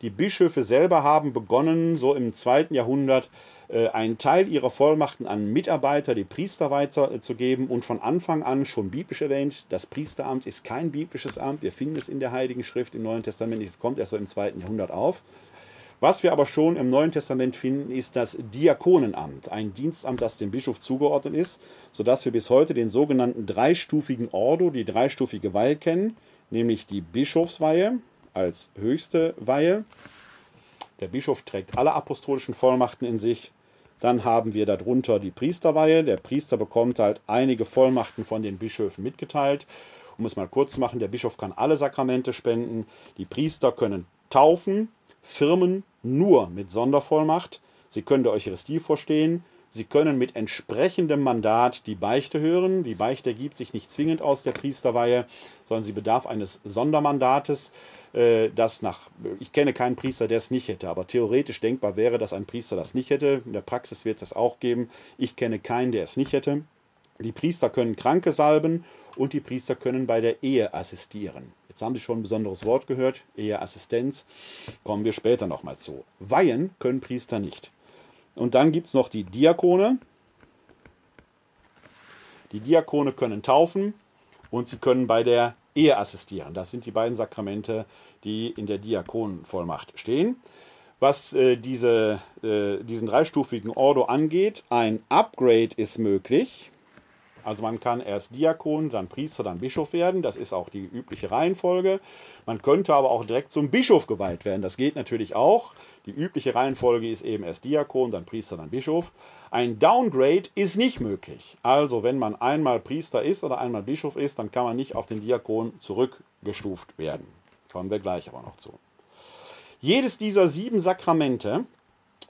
Die Bischöfe selber haben begonnen, so im zweiten Jahrhundert, äh, einen Teil ihrer Vollmachten an Mitarbeiter, die Priester weiterzugeben und von Anfang an schon biblisch erwähnt, das Priesteramt ist kein biblisches Amt. Wir finden es in der Heiligen Schrift im Neuen Testament, es kommt erst so im zweiten Jahrhundert auf. Was wir aber schon im Neuen Testament finden, ist das Diakonenamt, ein Dienstamt, das dem Bischof zugeordnet ist, sodass wir bis heute den sogenannten dreistufigen Ordo, die dreistufige Weihe kennen, nämlich die Bischofsweihe als höchste Weihe. Der Bischof trägt alle apostolischen Vollmachten in sich. Dann haben wir darunter die Priesterweihe. Der Priester bekommt halt einige Vollmachten von den Bischöfen mitgeteilt. Um es mal kurz zu machen, der Bischof kann alle Sakramente spenden. Die Priester können taufen, Firmen nur mit Sondervollmacht. Sie können der Eucharistie vorstehen. Sie können mit entsprechendem Mandat die Beichte hören. Die Beichte ergibt sich nicht zwingend aus der Priesterweihe, sondern sie bedarf eines Sondermandates, äh, das nach, ich kenne keinen Priester, der es nicht hätte, aber theoretisch denkbar wäre, dass ein Priester das nicht hätte. In der Praxis wird es das auch geben. Ich kenne keinen, der es nicht hätte. Die Priester können Kranke salben und die Priester können bei der Ehe assistieren. Jetzt haben Sie schon ein besonderes Wort gehört, Eheassistenz. Kommen wir später nochmal zu. Weihen können Priester nicht. Und dann gibt es noch die Diakone. Die Diakone können taufen und sie können bei der Ehe assistieren. Das sind die beiden Sakramente, die in der Diakonenvollmacht stehen. Was äh, diese, äh, diesen dreistufigen Ordo angeht, ein Upgrade ist möglich. Also man kann erst Diakon, dann Priester, dann Bischof werden. Das ist auch die übliche Reihenfolge. Man könnte aber auch direkt zum Bischof geweiht werden. Das geht natürlich auch. Die übliche Reihenfolge ist eben erst Diakon, dann Priester, dann Bischof. Ein Downgrade ist nicht möglich. Also wenn man einmal Priester ist oder einmal Bischof ist, dann kann man nicht auf den Diakon zurückgestuft werden. Kommen wir gleich aber noch zu. Jedes dieser sieben Sakramente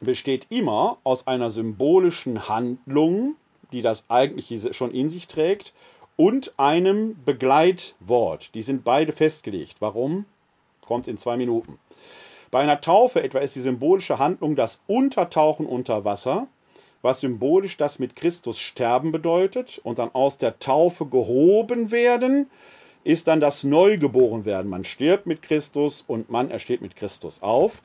besteht immer aus einer symbolischen Handlung, die das eigentlich schon in sich trägt, und einem Begleitwort. Die sind beide festgelegt. Warum? Kommt in zwei Minuten. Bei einer Taufe etwa ist die symbolische Handlung das Untertauchen unter Wasser, was symbolisch das mit Christus sterben bedeutet und dann aus der Taufe gehoben werden, ist dann das Neugeborenwerden. Man stirbt mit Christus und man ersteht mit Christus auf.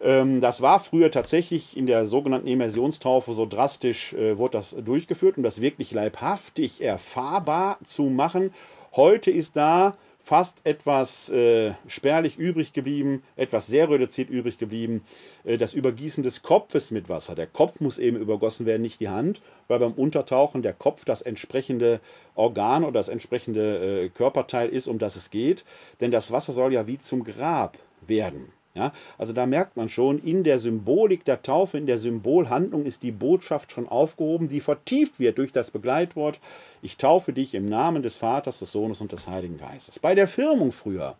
Ähm, das war früher tatsächlich in der sogenannten Immersionstaufe so drastisch, äh, wurde das durchgeführt, um das wirklich leibhaftig erfahrbar zu machen. Heute ist da fast etwas äh, spärlich übrig geblieben, etwas sehr reduziert übrig geblieben, äh, das Übergießen des Kopfes mit Wasser. Der Kopf muss eben übergossen werden, nicht die Hand, weil beim Untertauchen der Kopf das entsprechende Organ oder das entsprechende äh, Körperteil ist, um das es geht. Denn das Wasser soll ja wie zum Grab werden. Ja, also da merkt man schon, in der Symbolik der Taufe, in der Symbolhandlung ist die Botschaft schon aufgehoben, die vertieft wird durch das Begleitwort, ich taufe dich im Namen des Vaters, des Sohnes und des Heiligen Geistes. Bei der Firmung früher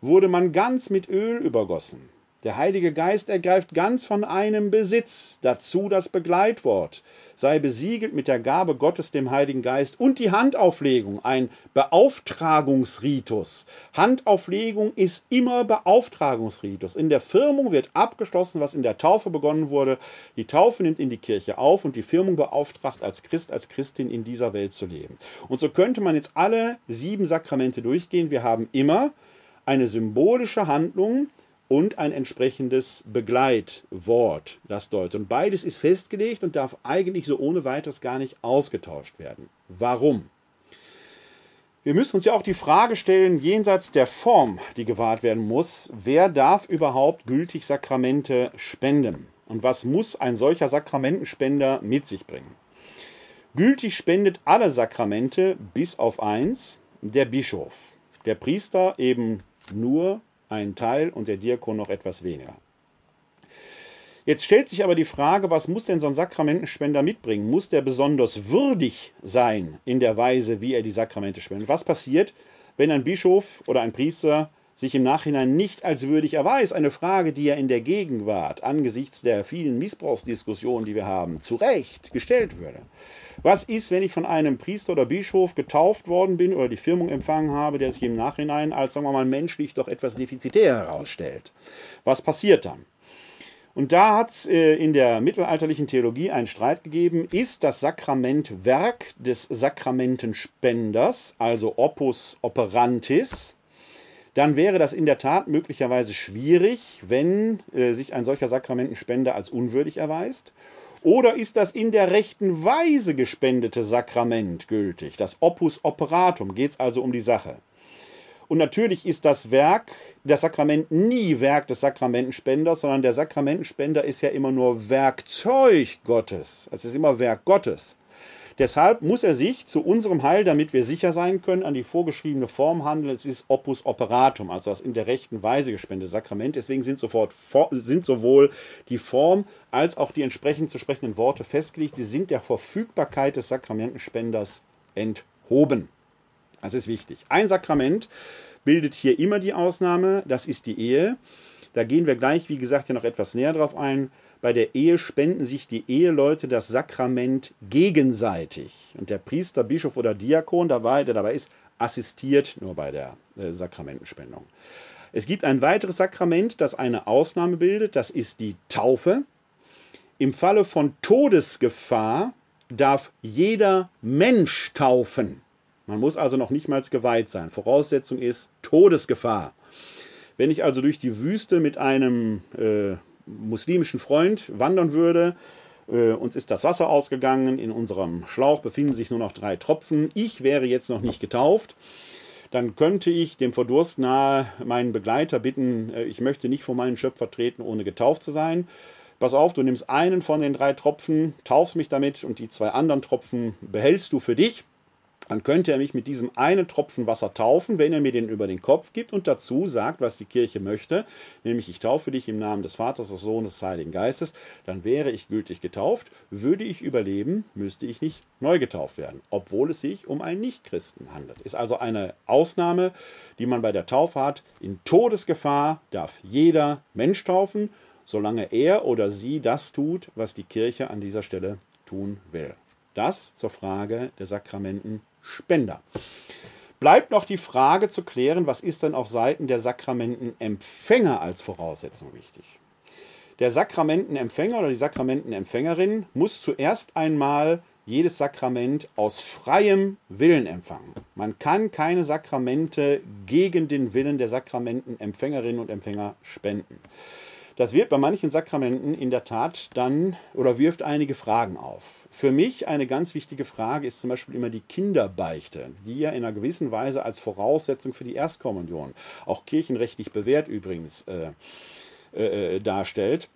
wurde man ganz mit Öl übergossen. Der Heilige Geist ergreift ganz von einem Besitz, dazu das Begleitwort, sei besiegelt mit der Gabe Gottes dem Heiligen Geist und die Handauflegung, ein Beauftragungsritus. Handauflegung ist immer Beauftragungsritus. In der Firmung wird abgeschlossen, was in der Taufe begonnen wurde. Die Taufe nimmt in die Kirche auf und die Firmung beauftragt, als Christ, als Christin in dieser Welt zu leben. Und so könnte man jetzt alle sieben Sakramente durchgehen. Wir haben immer eine symbolische Handlung, und ein entsprechendes Begleitwort, das deutet. Und beides ist festgelegt und darf eigentlich so ohne weiteres gar nicht ausgetauscht werden. Warum? Wir müssen uns ja auch die Frage stellen, jenseits der Form, die gewahrt werden muss, wer darf überhaupt gültig Sakramente spenden? Und was muss ein solcher Sakramentenspender mit sich bringen? Gültig spendet alle Sakramente bis auf eins, der Bischof. Der Priester eben nur einen Teil und der Diakon noch etwas weniger. Jetzt stellt sich aber die Frage, was muss denn so ein Sakramentenspender mitbringen? Muss der besonders würdig sein in der Weise, wie er die Sakramente spendet? Was passiert, wenn ein Bischof oder ein Priester sich im Nachhinein nicht als würdig erweist? Eine Frage, die ja in der Gegenwart angesichts der vielen Missbrauchsdiskussionen, die wir haben, zu Recht gestellt würde. Was ist, wenn ich von einem Priester oder Bischof getauft worden bin oder die Firmung empfangen habe, der sich im Nachhinein als, sagen wir mal, menschlich doch etwas defizitär herausstellt? Was passiert dann? Und da hat es äh, in der mittelalterlichen Theologie einen Streit gegeben, ist das Sakrament Werk des Sakramentenspenders, also Opus Operantis, dann wäre das in der Tat möglicherweise schwierig, wenn äh, sich ein solcher Sakramentenspender als unwürdig erweist. Oder ist das in der rechten Weise gespendete Sakrament gültig? Das Opus Operatum, geht es also um die Sache. Und natürlich ist das Werk, das Sakrament nie Werk des Sakramentenspenders, sondern der Sakramentenspender ist ja immer nur Werkzeug Gottes. Es ist immer Werk Gottes. Deshalb muss er sich zu unserem Heil, damit wir sicher sein können, an die vorgeschriebene Form handeln. Es ist Opus Operatum, also das in der rechten Weise gespendete Sakrament. Deswegen sind, sofort, sind sowohl die Form als auch die entsprechend zu sprechenden Worte festgelegt. Sie sind der Verfügbarkeit des Sakramentenspenders enthoben. Das ist wichtig. Ein Sakrament bildet hier immer die Ausnahme, das ist die Ehe. Da gehen wir gleich, wie gesagt, ja noch etwas näher drauf ein. Bei der Ehe spenden sich die Eheleute das Sakrament gegenseitig. Und der Priester, Bischof oder Diakon, der dabei ist, assistiert nur bei der äh, Sakramentenspendung. Es gibt ein weiteres Sakrament, das eine Ausnahme bildet, das ist die Taufe. Im Falle von Todesgefahr darf jeder Mensch taufen. Man muss also noch nicht mal geweiht sein. Voraussetzung ist Todesgefahr. Wenn ich also durch die Wüste mit einem äh, muslimischen Freund wandern würde, äh, uns ist das Wasser ausgegangen, in unserem Schlauch befinden sich nur noch drei Tropfen, ich wäre jetzt noch nicht getauft, dann könnte ich dem Verdurst nahe meinen Begleiter bitten, äh, ich möchte nicht vor meinen Schöpfer treten, ohne getauft zu sein. Pass auf, du nimmst einen von den drei Tropfen, taufst mich damit und die zwei anderen Tropfen behältst du für dich dann könnte er mich mit diesem einen Tropfen Wasser taufen, wenn er mir den über den Kopf gibt und dazu sagt, was die Kirche möchte, nämlich ich taufe dich im Namen des Vaters, des Sohnes, des Heiligen Geistes, dann wäre ich gültig getauft. Würde ich überleben, müsste ich nicht neu getauft werden, obwohl es sich um einen Nichtchristen handelt. Ist also eine Ausnahme, die man bei der Taufe hat. In Todesgefahr darf jeder Mensch taufen, solange er oder sie das tut, was die Kirche an dieser Stelle tun will. Das zur Frage der Sakramenten Spender. Bleibt noch die Frage zu klären, was ist denn auf Seiten der Sakramentenempfänger als Voraussetzung wichtig? Der Sakramentenempfänger oder die Sakramentenempfängerin muss zuerst einmal jedes Sakrament aus freiem Willen empfangen. Man kann keine Sakramente gegen den Willen der Sakramentenempfängerinnen und Empfänger spenden. Das wird bei manchen Sakramenten in der Tat dann oder wirft einige Fragen auf. Für mich eine ganz wichtige Frage ist zum Beispiel immer die Kinderbeichte, die ja in einer gewissen Weise als Voraussetzung für die Erstkommunion, auch kirchenrechtlich bewährt übrigens, äh, äh, darstellt.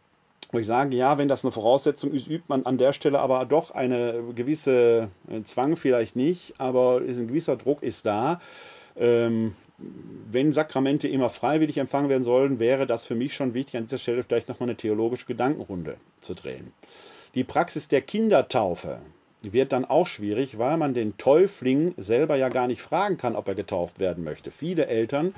Wo ich sage, ja, wenn das eine Voraussetzung ist, übt man an der Stelle aber doch eine gewisse äh, Zwang vielleicht nicht, aber ein gewisser Druck ist da. Ähm, wenn Sakramente immer freiwillig empfangen werden sollen, wäre das für mich schon wichtig, an dieser Stelle vielleicht nochmal eine theologische Gedankenrunde zu drehen. Die Praxis der Kindertaufe wird dann auch schwierig, weil man den Täufling selber ja gar nicht fragen kann, ob er getauft werden möchte. Viele Eltern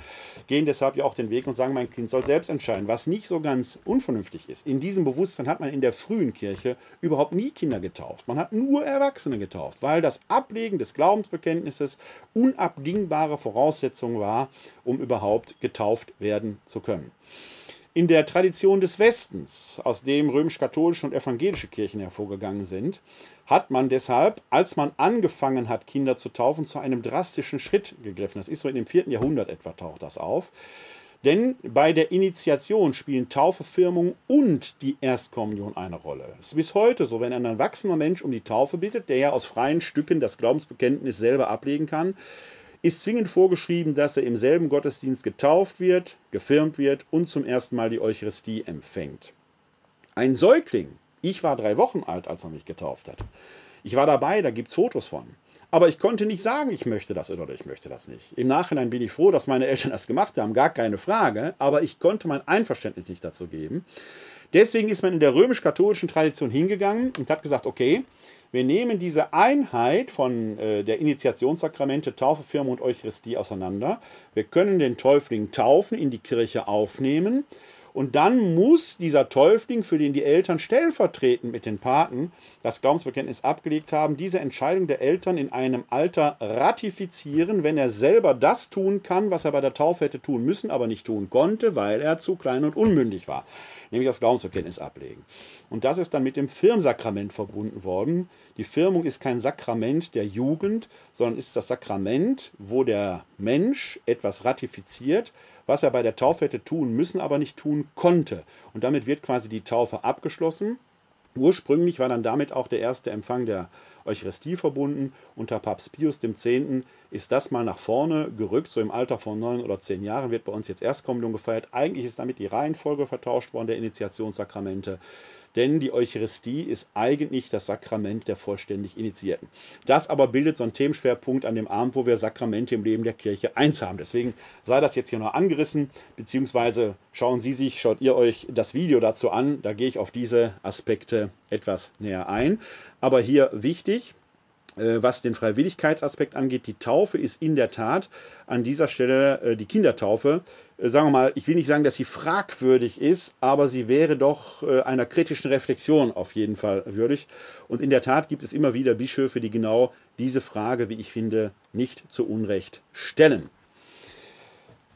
gehen deshalb ja auch den Weg und sagen, mein Kind soll selbst entscheiden, was nicht so ganz unvernünftig ist. In diesem Bewusstsein hat man in der frühen Kirche überhaupt nie Kinder getauft. Man hat nur Erwachsene getauft, weil das Ablegen des Glaubensbekenntnisses unabdingbare Voraussetzung war, um überhaupt getauft werden zu können. In der Tradition des Westens, aus dem römisch-katholische und evangelische Kirchen hervorgegangen sind, hat man deshalb, als man angefangen hat, Kinder zu taufen, zu einem drastischen Schritt gegriffen. Das ist so in dem vierten Jahrhundert etwa taucht das auf. Denn bei der Initiation spielen Taufe, Firmung und die Erstkommunion eine Rolle. Es ist bis heute so, wenn ein erwachsener Mensch um die Taufe bittet, der ja aus freien Stücken das Glaubensbekenntnis selber ablegen kann, ist zwingend vorgeschrieben, dass er im selben Gottesdienst getauft wird, gefirmt wird und zum ersten Mal die Eucharistie empfängt. Ein Säugling, ich war drei Wochen alt, als er mich getauft hat. Ich war dabei, da gibt es Fotos von. Aber ich konnte nicht sagen, ich möchte das oder ich möchte das nicht. Im Nachhinein bin ich froh, dass meine Eltern das gemacht haben, gar keine Frage, aber ich konnte mein Einverständnis nicht dazu geben. Deswegen ist man in der römisch-katholischen Tradition hingegangen und hat gesagt, okay, wir nehmen diese Einheit von äh, der Initiationssakramente, Taufe, Firma und Eucharistie auseinander. Wir können den Täufling taufen, in die Kirche aufnehmen. Und dann muss dieser Täufling, für den die Eltern stellvertretend mit den Paten das Glaubensbekenntnis abgelegt haben, diese Entscheidung der Eltern in einem Alter ratifizieren, wenn er selber das tun kann, was er bei der Taufe hätte tun müssen, aber nicht tun konnte, weil er zu klein und unmündig war, nämlich das Glaubensbekenntnis ablegen. Und das ist dann mit dem Firmsakrament verbunden worden. Die Firmung ist kein Sakrament der Jugend, sondern ist das Sakrament, wo der Mensch etwas ratifiziert, was er bei der Taufe hätte tun müssen, aber nicht tun konnte. Und damit wird quasi die Taufe abgeschlossen. Ursprünglich war dann damit auch der erste Empfang der Eucharistie verbunden. Unter Papst Pius X. ist das mal nach vorne gerückt. So im Alter von neun oder zehn Jahren wird bei uns jetzt Erstkommunion gefeiert. Eigentlich ist damit die Reihenfolge vertauscht worden der Initiationssakramente denn die Eucharistie ist eigentlich das Sakrament der vollständig Initiierten. Das aber bildet so einen Themenschwerpunkt an dem Abend, wo wir Sakramente im Leben der Kirche eins haben. Deswegen sei das jetzt hier noch angerissen, beziehungsweise schauen Sie sich, schaut ihr euch das Video dazu an. Da gehe ich auf diese Aspekte etwas näher ein. Aber hier wichtig, was den Freiwilligkeitsaspekt angeht, die Taufe ist in der Tat an dieser Stelle äh, die Kindertaufe. Äh, sagen wir mal, ich will nicht sagen, dass sie fragwürdig ist, aber sie wäre doch einer kritischen Reflexion auf jeden Fall würdig. Und in der Tat gibt es immer wieder Bischöfe, die genau diese Frage, wie ich finde, nicht zu Unrecht stellen.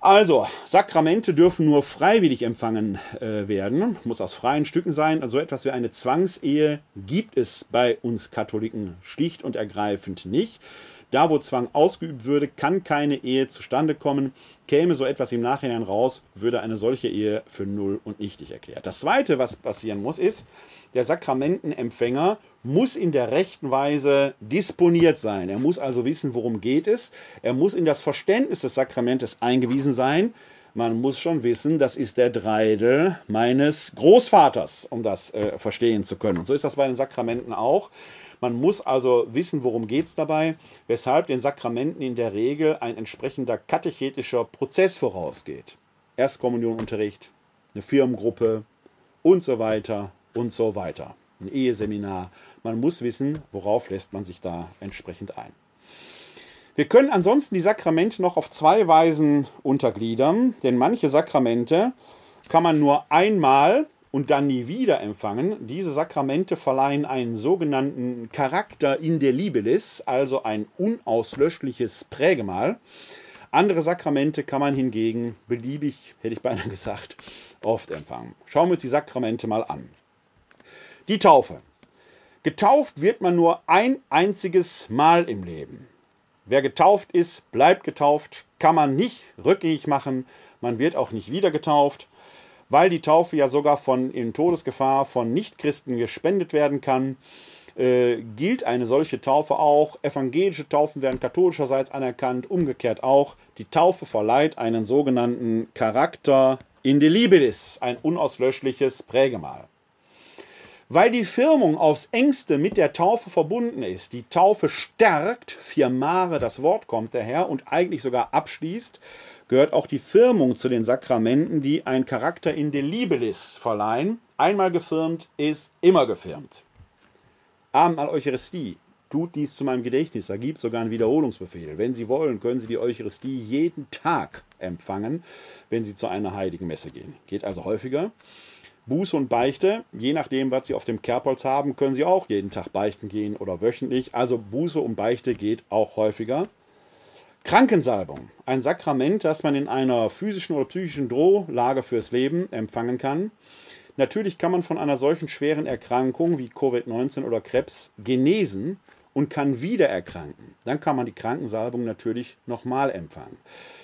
Also, Sakramente dürfen nur freiwillig empfangen äh, werden, muss aus freien Stücken sein. Also etwas wie eine Zwangsehe gibt es bei uns Katholiken schlicht und ergreifend nicht. Da, wo Zwang ausgeübt würde, kann keine Ehe zustande kommen. Käme so etwas im Nachhinein raus, würde eine solche Ehe für null und nichtig erklärt. Das Zweite, was passieren muss, ist, der Sakramentenempfänger muss in der rechten Weise disponiert sein. Er muss also wissen, worum geht es. Er muss in das Verständnis des Sakramentes eingewiesen sein. Man muss schon wissen, das ist der Dreidel meines Großvaters, um das äh, verstehen zu können. Und so ist das bei den Sakramenten auch. Man muss also wissen, worum geht es dabei, weshalb den Sakramenten in der Regel ein entsprechender katechetischer Prozess vorausgeht. Erstkommunionunterricht, eine Firmengruppe und so weiter und so weiter. Ein Eheseminar. Man muss wissen, worauf lässt man sich da entsprechend ein. Wir können ansonsten die Sakramente noch auf zwei Weisen untergliedern, denn manche Sakramente kann man nur einmal und dann nie wieder empfangen. Diese Sakramente verleihen einen sogenannten Charakter in der Libelis, also ein unauslöschliches Prägemal. Andere Sakramente kann man hingegen beliebig, hätte ich beinahe [laughs] gesagt, oft empfangen. Schauen wir uns die Sakramente mal an. Die Taufe. Getauft wird man nur ein einziges Mal im Leben. Wer getauft ist, bleibt getauft, kann man nicht rückgängig machen, man wird auch nicht wieder getauft weil die Taufe ja sogar von in Todesgefahr von Nichtchristen gespendet werden kann, äh, gilt eine solche Taufe auch. Evangelische Taufen werden katholischerseits anerkannt, umgekehrt auch. Die Taufe verleiht einen sogenannten Charakter indelibilis, ein unauslöschliches Prägemal. Weil die Firmung aufs engste mit der Taufe verbunden ist, die Taufe stärkt, firmare, das Wort kommt daher, und eigentlich sogar abschließt, gehört auch die Firmung zu den Sakramenten, die ein Charakter indelibilis verleihen. Einmal gefirmt ist immer gefirmt. Abendmahl Eucharistie. Tut dies zu meinem Gedächtnis. Da gibt sogar einen Wiederholungsbefehl. Wenn Sie wollen, können Sie die Eucharistie jeden Tag empfangen, wenn Sie zu einer heiligen Messe gehen. Geht also häufiger. Buße und Beichte, je nachdem, was Sie auf dem Kerbholz haben, können Sie auch jeden Tag beichten gehen oder wöchentlich. Also Buße und Beichte geht auch häufiger. Krankensalbung, ein Sakrament, das man in einer physischen oder psychischen Drohlage fürs Leben empfangen kann. Natürlich kann man von einer solchen schweren Erkrankung wie Covid-19 oder Krebs genesen und kann wieder erkranken. Dann kann man die Krankensalbung natürlich nochmal empfangen.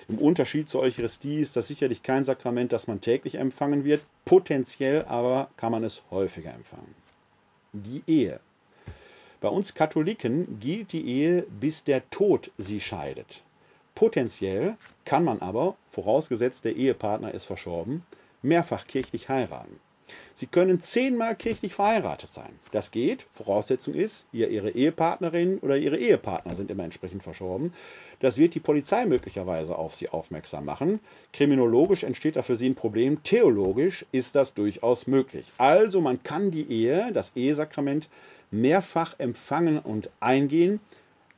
Im Unterschied zur Eucharistie ist das sicherlich kein Sakrament, das man täglich empfangen wird. Potenziell aber kann man es häufiger empfangen. Die Ehe. Bei uns Katholiken gilt die Ehe, bis der Tod sie scheidet. Potenziell kann man aber, vorausgesetzt der Ehepartner ist verschorben, mehrfach kirchlich heiraten. Sie können zehnmal kirchlich verheiratet sein. Das geht. Voraussetzung ist, ihr, Ihre Ehepartnerin oder Ihre Ehepartner sind immer entsprechend verschorben. Das wird die Polizei möglicherweise auf Sie aufmerksam machen. Kriminologisch entsteht da für Sie ein Problem. Theologisch ist das durchaus möglich. Also man kann die Ehe, das Ehesakrament, mehrfach empfangen und eingehen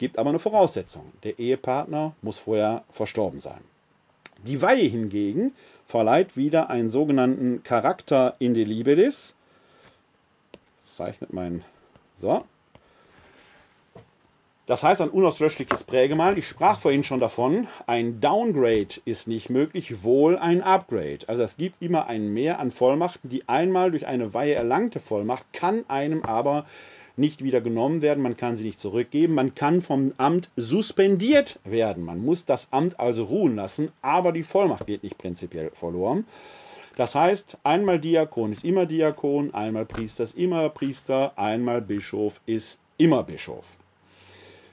gibt aber eine Voraussetzung. Der Ehepartner muss vorher verstorben sein. Die Weihe hingegen verleiht wieder einen sogenannten Charakter indelibilis. Das zeichnet mein. So. Das heißt ein unauslöschliches Prägemal. Ich sprach vorhin schon davon, ein Downgrade ist nicht möglich, wohl ein Upgrade. Also es gibt immer ein Mehr an Vollmachten. Die einmal durch eine Weihe erlangte Vollmacht kann einem aber nicht wieder genommen werden, man kann sie nicht zurückgeben, man kann vom Amt suspendiert werden. Man muss das Amt also ruhen lassen, aber die Vollmacht geht nicht prinzipiell verloren. Das heißt, einmal Diakon ist immer Diakon, einmal Priester ist immer Priester, einmal Bischof ist immer Bischof.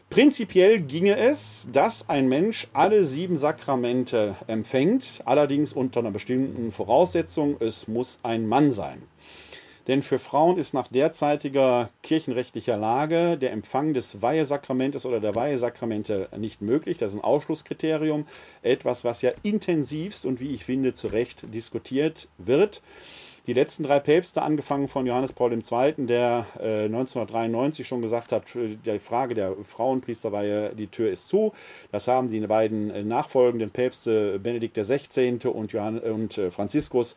Prinzipiell ginge es, dass ein Mensch alle sieben Sakramente empfängt, allerdings unter einer bestimmten Voraussetzung, es muss ein Mann sein. Denn für Frauen ist nach derzeitiger kirchenrechtlicher Lage der Empfang des Weihesakramentes oder der Weihesakramente nicht möglich. Das ist ein Ausschlusskriterium, etwas, was ja intensivst und wie ich finde zu Recht diskutiert wird. Die letzten drei Päpste, angefangen von Johannes Paul II., der äh, 1993 schon gesagt hat, die Frage der Frauenpriesterweihe, die Tür ist zu. Das haben die beiden äh, nachfolgenden Päpste, Benedikt XVI. und, äh, Franziskus,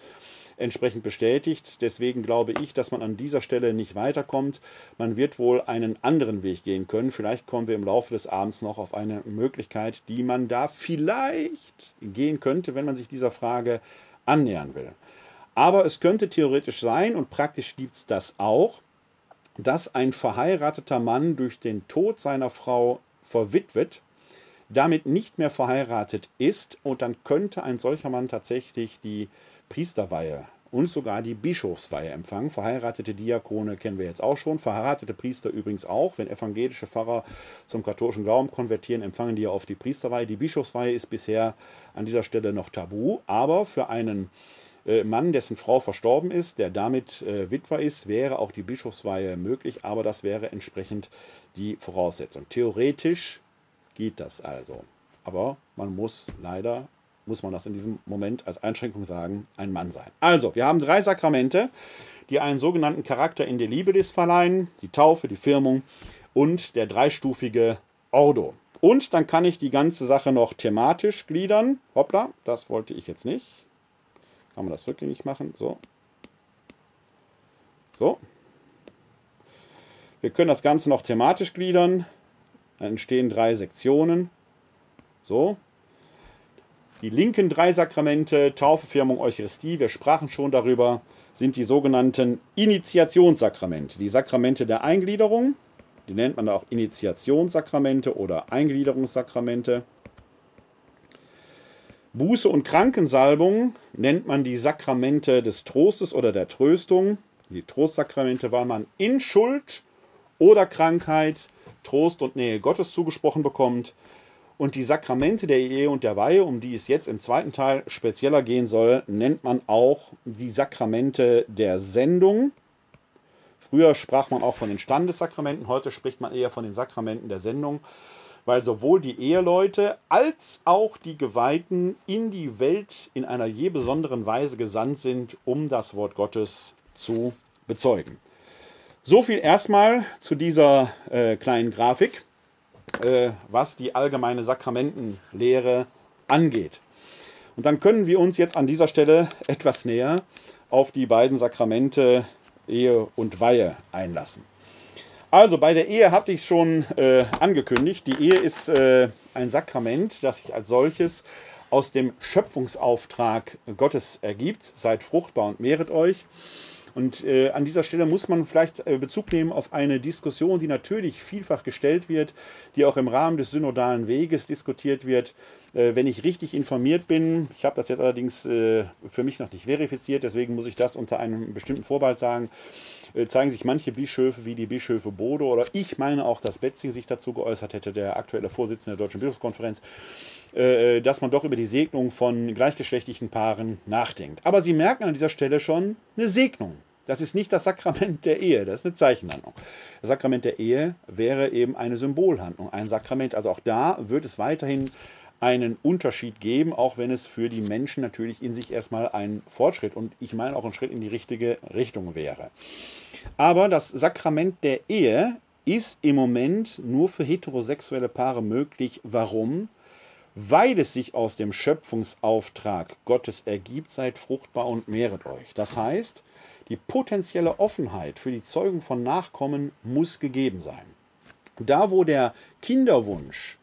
entsprechend bestätigt. Deswegen glaube ich, dass man an dieser Stelle nicht weiterkommt. Man wird wohl einen anderen Weg gehen können. Vielleicht kommen wir im Laufe des Abends noch auf eine Möglichkeit, die man da vielleicht gehen könnte, wenn man sich dieser Frage annähern will. Aber es könnte theoretisch sein, und praktisch gibt es das auch, dass ein verheirateter Mann durch den Tod seiner Frau verwitwet, damit nicht mehr verheiratet ist und dann könnte ein solcher Mann tatsächlich die Priesterweihe und sogar die Bischofsweihe empfangen. Verheiratete Diakone kennen wir jetzt auch schon, verheiratete Priester übrigens auch. Wenn evangelische Pfarrer zum katholischen Glauben konvertieren, empfangen die ja auf die Priesterweihe. Die Bischofsweihe ist bisher an dieser Stelle noch tabu, aber für einen äh, Mann, dessen Frau verstorben ist, der damit äh, Witwer ist, wäre auch die Bischofsweihe möglich, aber das wäre entsprechend die Voraussetzung. Theoretisch geht das also. Aber man muss leider, muss man das in diesem Moment als Einschränkung sagen, ein Mann sein. Also, wir haben drei Sakramente, die einen sogenannten Charakter in der Libelis verleihen, die Taufe, die Firmung und der dreistufige Ordo. Und dann kann ich die ganze Sache noch thematisch gliedern. Hoppla, das wollte ich jetzt nicht. Kann man das rückgängig machen? So. So. Wir können das Ganze noch thematisch gliedern. Dann entstehen drei Sektionen. So. Die linken drei Sakramente, Taufe, Firmung, Eucharistie, wir sprachen schon darüber, sind die sogenannten Initiationssakramente. Die Sakramente der Eingliederung, die nennt man auch Initiationssakramente oder Eingliederungssakramente. Buße und Krankensalbung nennt man die Sakramente des Trostes oder der Tröstung. Die Trostsakramente, weil man in Schuld oder Krankheit Trost und Nähe Gottes zugesprochen bekommt. Und die Sakramente der Ehe und der Weihe, um die es jetzt im zweiten Teil spezieller gehen soll, nennt man auch die Sakramente der Sendung. Früher sprach man auch von den Standessakramenten, heute spricht man eher von den Sakramenten der Sendung weil sowohl die Eheleute als auch die Geweihten in die Welt in einer je besonderen Weise gesandt sind, um das Wort Gottes zu bezeugen. So viel erstmal zu dieser äh, kleinen Grafik, was die allgemeine Sakramentenlehre angeht. Und dann können wir uns jetzt an dieser Stelle etwas näher auf die beiden Sakramente Ehe und Weihe einlassen. Also bei der Ehe hatte ich es schon äh, angekündigt. Die Ehe ist äh, ein Sakrament, das sich als solches aus dem Schöpfungsauftrag Gottes ergibt. Seid fruchtbar und mehret euch. Und äh, an dieser Stelle muss man vielleicht äh, Bezug nehmen auf eine Diskussion, die natürlich vielfach gestellt wird, die auch im Rahmen des synodalen Weges diskutiert wird. Äh, wenn ich richtig informiert bin, ich habe das jetzt allerdings äh, für mich noch nicht verifiziert, deswegen muss ich das unter einem bestimmten Vorbehalt sagen, äh, zeigen sich manche Bischöfe wie die Bischöfe Bodo oder ich meine auch, dass Betzing sich dazu geäußert hätte, der aktuelle Vorsitzende der Deutschen Bischofskonferenz, dass man doch über die Segnung von gleichgeschlechtlichen Paaren nachdenkt. Aber Sie merken an dieser Stelle schon eine Segnung. Das ist nicht das Sakrament der Ehe, das ist eine Zeichenhandlung. Das Sakrament der Ehe wäre eben eine Symbolhandlung, ein Sakrament. Also auch da wird es weiterhin einen Unterschied geben, auch wenn es für die Menschen natürlich in sich erstmal ein Fortschritt und ich meine auch ein Schritt in die richtige Richtung wäre. Aber das Sakrament der Ehe ist im Moment nur für heterosexuelle Paare möglich. Warum? Weil es sich aus dem Schöpfungsauftrag Gottes ergibt, seid fruchtbar und mehret euch. Das heißt, die potenzielle Offenheit für die Zeugung von Nachkommen muss gegeben sein. Da, wo der Kinderwunsch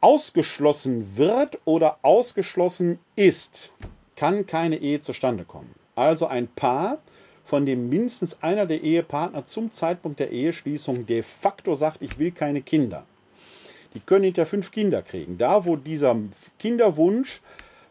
ausgeschlossen wird oder ausgeschlossen ist, kann keine Ehe zustande kommen. Also ein Paar, von dem mindestens einer der Ehepartner zum Zeitpunkt der Eheschließung de facto sagt, ich will keine Kinder. Die können hinter fünf Kinder kriegen. Da, wo dieser Kinderwunsch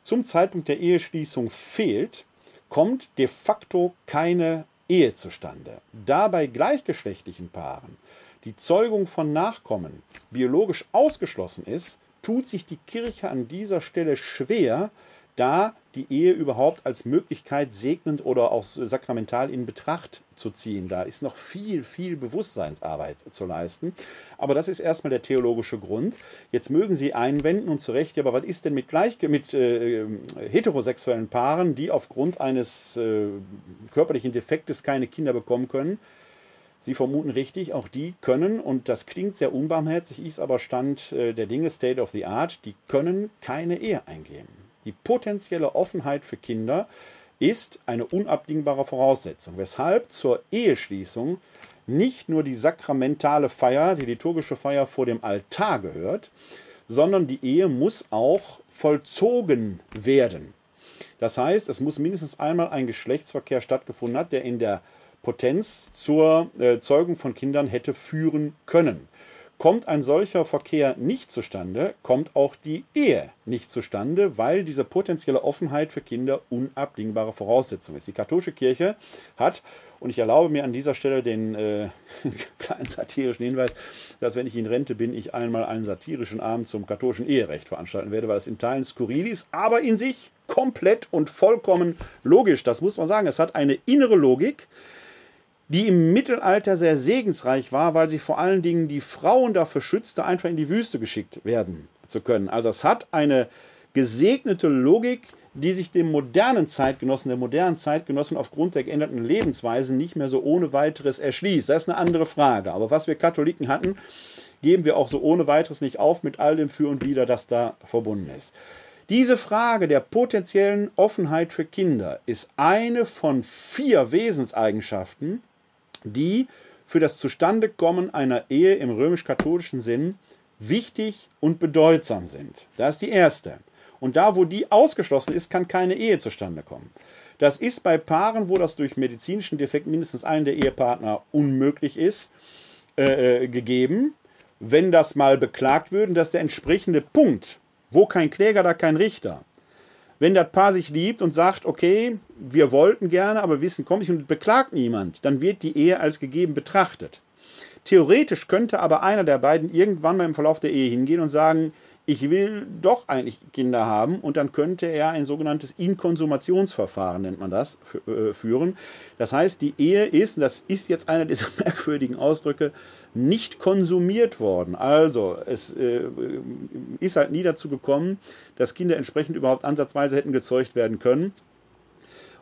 zum Zeitpunkt der Eheschließung fehlt, kommt de facto keine Ehe zustande. Da bei gleichgeschlechtlichen Paaren die Zeugung von Nachkommen biologisch ausgeschlossen ist, tut sich die Kirche an dieser Stelle schwer, da die Ehe überhaupt als Möglichkeit segnend oder auch sakramental in Betracht zu ziehen. Da ist noch viel, viel Bewusstseinsarbeit zu leisten. Aber das ist erstmal der theologische Grund. Jetzt mögen Sie einwenden und zu Recht, aber was ist denn mit, gleich, mit äh, heterosexuellen Paaren, die aufgrund eines äh, körperlichen Defektes keine Kinder bekommen können? Sie vermuten richtig, auch die können, und das klingt sehr unbarmherzig, ist aber Stand äh, der Dinge, State of the Art, die können keine Ehe eingehen. Die potenzielle Offenheit für Kinder ist eine unabdingbare Voraussetzung, weshalb zur Eheschließung nicht nur die sakramentale Feier, die liturgische Feier vor dem Altar gehört, sondern die Ehe muss auch vollzogen werden. Das heißt, es muss mindestens einmal ein Geschlechtsverkehr stattgefunden haben, der in der Potenz zur äh, Zeugung von Kindern hätte führen können. Kommt ein solcher Verkehr nicht zustande, kommt auch die Ehe nicht zustande, weil diese potenzielle Offenheit für Kinder unabdingbare Voraussetzung ist. Die katholische Kirche hat, und ich erlaube mir an dieser Stelle den äh, [laughs] kleinen satirischen Hinweis, dass wenn ich in Rente bin, ich einmal einen satirischen Abend zum katholischen Eherecht veranstalten werde, weil es in Teilen skurril ist, aber in sich komplett und vollkommen logisch. Das muss man sagen. Es hat eine innere Logik, die im Mittelalter sehr segensreich war, weil sie vor allen Dingen die Frauen dafür schützte, einfach in die Wüste geschickt werden zu können. Also es hat eine gesegnete Logik, die sich dem modernen Zeitgenossen, der modernen Zeitgenossen aufgrund der geänderten Lebensweisen nicht mehr so ohne weiteres erschließt. Das ist eine andere Frage. Aber was wir Katholiken hatten, geben wir auch so ohne weiteres nicht auf mit all dem Für und Wider, das da verbunden ist. Diese Frage der potenziellen Offenheit für Kinder ist eine von vier Wesenseigenschaften, die für das Zustandekommen einer Ehe im römisch-katholischen Sinn wichtig und bedeutsam sind. Das ist die erste. Und da, wo die ausgeschlossen ist, kann keine Ehe zustande kommen. Das ist bei Paaren, wo das durch medizinischen Defekt mindestens einen der Ehepartner unmöglich ist, äh, äh gegeben. Wenn das mal beklagt würde, dass der entsprechende Punkt, wo kein Kläger, da kein Richter, wenn das Paar sich liebt und sagt, okay, wir wollten gerne, aber wissen, kommt nicht und beklagt niemand, dann wird die Ehe als gegeben betrachtet. Theoretisch könnte aber einer der beiden irgendwann mal im Verlauf der Ehe hingehen und sagen, ich will doch eigentlich Kinder haben und dann könnte er ein sogenanntes Inkonsumationsverfahren, nennt man das, äh, führen. Das heißt, die Ehe ist, das ist jetzt einer dieser [laughs] merkwürdigen Ausdrücke, nicht konsumiert worden. Also es äh, ist halt nie dazu gekommen, dass Kinder entsprechend überhaupt ansatzweise hätten gezeugt werden können.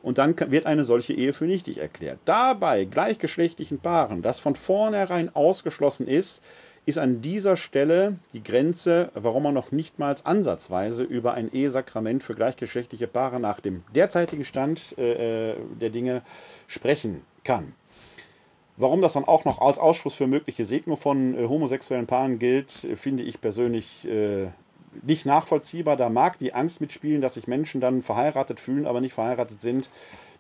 Und dann wird eine solche Ehe für nichtig erklärt. Dabei gleichgeschlechtlichen Paaren, das von vornherein ausgeschlossen ist, ist an dieser Stelle die Grenze, warum man noch nicht mal ansatzweise über ein Ehesakrament für gleichgeschlechtliche Paare nach dem derzeitigen Stand äh, äh der Dinge sprechen kann. Warum das dann auch noch als Ausschluss für mögliche Segnung von äh, homosexuellen Paaren gilt, finde ich persönlich äh, nicht nachvollziehbar. Da mag die Angst mitspielen, dass sich Menschen dann verheiratet fühlen, aber nicht verheiratet sind.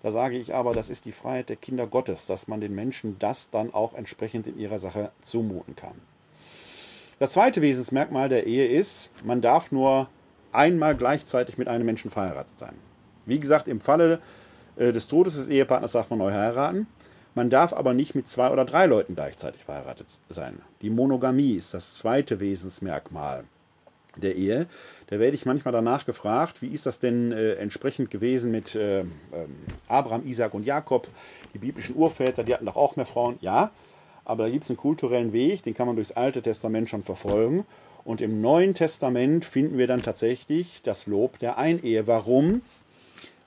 Da sage ich aber, das ist die Freiheit der Kinder Gottes, dass man den Menschen das dann auch entsprechend in ihrer Sache zumuten kann. Das zweite Wesensmerkmal der Ehe ist, man darf nur einmal gleichzeitig mit einem Menschen verheiratet sein. Wie gesagt, im Falle äh, des Todes des Ehepartners darf man neu heiraten. Man darf aber nicht mit zwei oder drei Leuten gleichzeitig verheiratet sein. Die Monogamie ist das zweite Wesensmerkmal der Ehe. Da werde ich manchmal danach gefragt, wie ist das denn äh, entsprechend gewesen mit äh, Abraham, Isaac und Jakob, die biblischen Urväter, die hatten doch auch mehr Frauen. Ja, aber da gibt es einen kulturellen Weg, den kann man durchs Alte Testament schon verfolgen. Und im Neuen Testament finden wir dann tatsächlich das Lob der Einehe. Warum?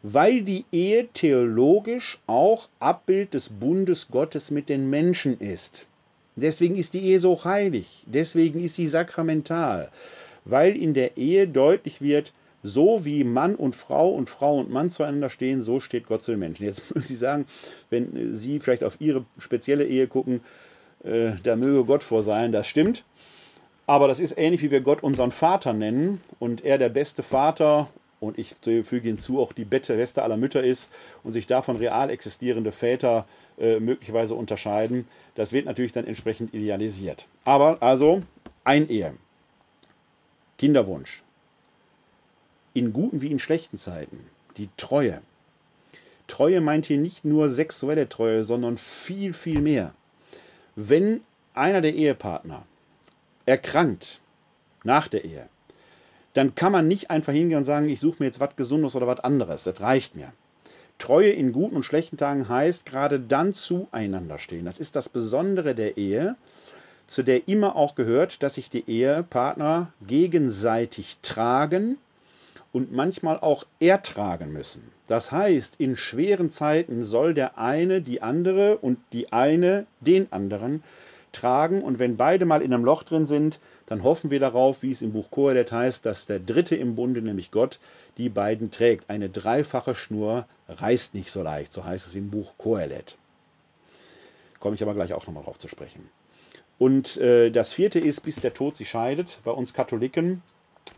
Weil die Ehe theologisch auch Abbild des Bundes Gottes mit den Menschen ist. Deswegen ist die Ehe so heilig, deswegen ist sie sakramental, weil in der Ehe deutlich wird, so wie Mann und Frau und Frau und Mann zueinander stehen, so steht Gott zu den Menschen. Jetzt [laughs] mögen Sie sagen, wenn Sie vielleicht auf Ihre spezielle Ehe gucken, äh, da möge Gott vor sein, das stimmt. Aber das ist ähnlich wie wir Gott unseren Vater nennen und er der beste Vater und ich füge hinzu, auch die beste aller Mütter ist und sich davon real existierende Väter äh, möglicherweise unterscheiden. Das wird natürlich dann entsprechend idealisiert. Aber also ein Ehe, Kinderwunsch, in guten wie in schlechten Zeiten, die Treue. Treue meint hier nicht nur sexuelle Treue, sondern viel, viel mehr. Wenn einer der Ehepartner erkrankt nach der Ehe, dann kann man nicht einfach hingehen und sagen, ich suche mir jetzt was Gesundes oder was anderes. Das reicht mir. Treue in guten und schlechten Tagen heißt gerade dann zueinander stehen. Das ist das Besondere der Ehe, zu der immer auch gehört, dass sich die Ehepartner gegenseitig tragen und manchmal auch ertragen müssen. Das heißt, in schweren Zeiten soll der eine die andere und die eine den anderen tragen. Und wenn beide mal in einem Loch drin sind, dann hoffen wir darauf, wie es im Buch Kohelet heißt, dass der Dritte im Bunde, nämlich Gott, die beiden trägt. Eine dreifache Schnur reißt nicht so leicht, so heißt es im Buch Kohelet. Komme ich aber gleich auch nochmal drauf zu sprechen. Und äh, das vierte ist, bis der Tod sie scheidet. Bei uns Katholiken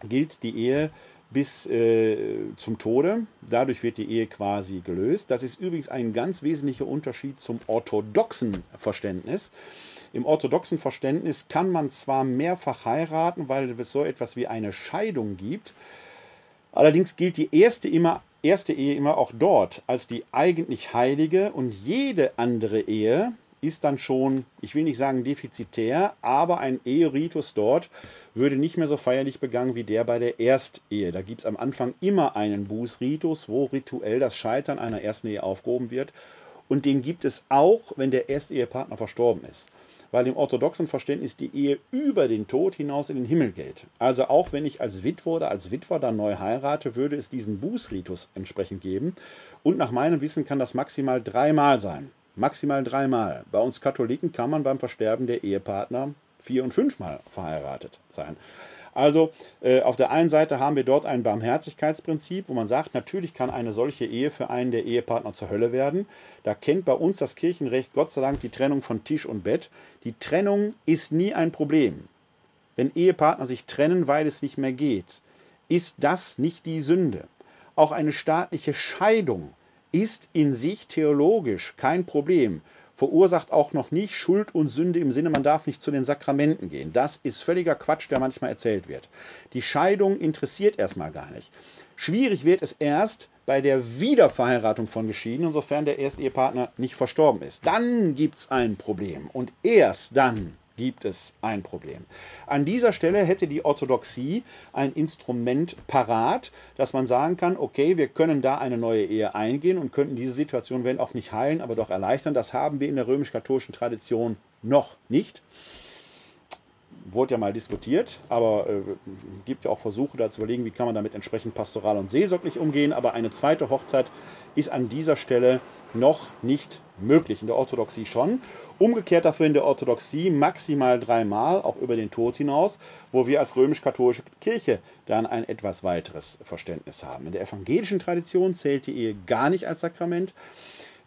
gilt die Ehe bis äh, zum Tode. Dadurch wird die Ehe quasi gelöst. Das ist übrigens ein ganz wesentlicher Unterschied zum orthodoxen Verständnis. Im orthodoxen Verständnis kann man zwar mehrfach heiraten, weil es so etwas wie eine Scheidung gibt. Allerdings gilt die erste, immer, erste Ehe immer auch dort als die eigentlich heilige und jede andere Ehe ist dann schon, ich will nicht sagen defizitär, aber ein Eheritus dort würde nicht mehr so feierlich begangen wie der bei der Erstehe. Da gibt es am Anfang immer einen Bußritus, wo rituell das Scheitern einer ersten Ehe aufgehoben wird. Und den gibt es auch, wenn der Erstehepartner verstorben ist. Weil im orthodoxen Verständnis die Ehe über den Tod hinaus in den Himmel gilt. Also auch wenn ich als Witwer oder als Witwer dann neu heirate, würde es diesen Bußritus entsprechend geben. Und nach meinem Wissen kann das maximal dreimal sein. Maximal dreimal. Bei uns Katholiken kann man beim Versterben der Ehepartner vier- und fünfmal verheiratet sein. Also äh, auf der einen Seite haben wir dort ein Barmherzigkeitsprinzip, wo man sagt, natürlich kann eine solche Ehe für einen der Ehepartner zur Hölle werden. Da kennt bei uns das Kirchenrecht Gott sei Dank die Trennung von Tisch und Bett. Die Trennung ist nie ein Problem. Wenn Ehepartner sich trennen, weil es nicht mehr geht, ist das nicht die Sünde. Auch eine staatliche Scheidung ist in sich theologisch kein Problem, verursacht auch noch nicht Schuld und Sünde im Sinne, man darf nicht zu den Sakramenten gehen. Das ist völliger Quatsch, der manchmal erzählt wird. Die Scheidung interessiert erstmal gar nicht. Schwierig wird es erst bei der Wiederverheiratung von Geschiedenen, sofern der Erstehepartner nicht verstorben ist. Dann gibt es ein Problem. Und erst dann gibt es ein Problem. An dieser Stelle hätte die Orthodoxie ein Instrument parat, dass man sagen kann, okay, wir können da eine neue Ehe eingehen und könnten diese Situation, wenn auch nicht heilen, aber doch erleichtern. Das haben wir in der römisch-katholischen Tradition noch nicht. Wurde ja mal diskutiert, aber äh, gibt ja auch Versuche da zu überlegen, wie kann man damit entsprechend pastoral und seelsorglich umgehen. Aber eine zweite Hochzeit ist an dieser Stelle noch nicht möglich. In der Orthodoxie schon. Umgekehrt dafür in der Orthodoxie maximal dreimal, auch über den Tod hinaus, wo wir als römisch-katholische Kirche dann ein etwas weiteres Verständnis haben. In der evangelischen Tradition zählt die Ehe gar nicht als Sakrament.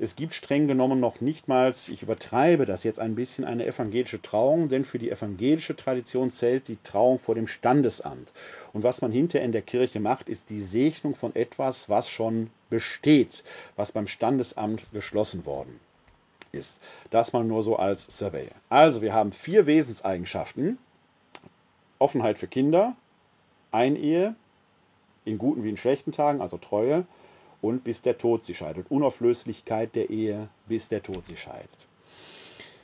Es gibt streng genommen noch nicht mal, ich übertreibe das jetzt ein bisschen, eine evangelische Trauung, denn für die evangelische Tradition zählt die Trauung vor dem Standesamt. Und was man hinterher in der Kirche macht, ist die Segnung von etwas, was schon besteht, was beim Standesamt geschlossen worden ist. Das mal nur so als Survey. Also, wir haben vier Wesenseigenschaften. Offenheit für Kinder, Einehe, in guten wie in schlechten Tagen, also Treue, und bis der Tod sie scheidet. Unauflöslichkeit der Ehe, bis der Tod sie scheidet.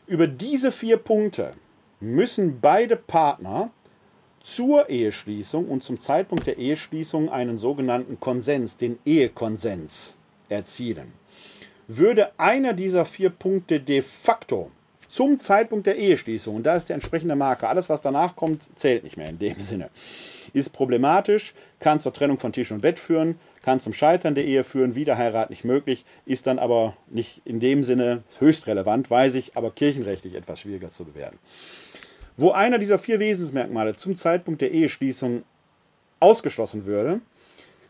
Über diese vier Punkte müssen beide Partner zur Eheschließung und zum Zeitpunkt der Eheschließung einen sogenannten Konsens, den Ehekonsens, erzielen. Würde einer dieser vier Punkte de facto zum Zeitpunkt der Eheschließung, und da ist der entsprechende Marker, alles was danach kommt, zählt nicht mehr in dem Sinne, ist problematisch, kann zur Trennung von Tisch und Bett führen, kann zum Scheitern der Ehe führen, Wiederheirat nicht möglich, ist dann aber nicht in dem Sinne höchst relevant, weiß ich, aber kirchenrechtlich etwas schwieriger zu bewerten. Wo einer dieser vier Wesensmerkmale zum Zeitpunkt der Eheschließung ausgeschlossen würde,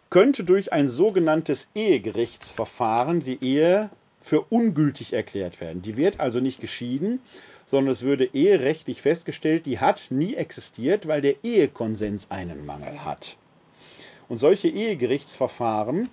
könnte durch ein sogenanntes Ehegerichtsverfahren die Ehe für ungültig erklärt werden. Die wird also nicht geschieden, sondern es würde eherechtlich festgestellt, die hat nie existiert, weil der Ehekonsens einen Mangel hat. Und solche Ehegerichtsverfahren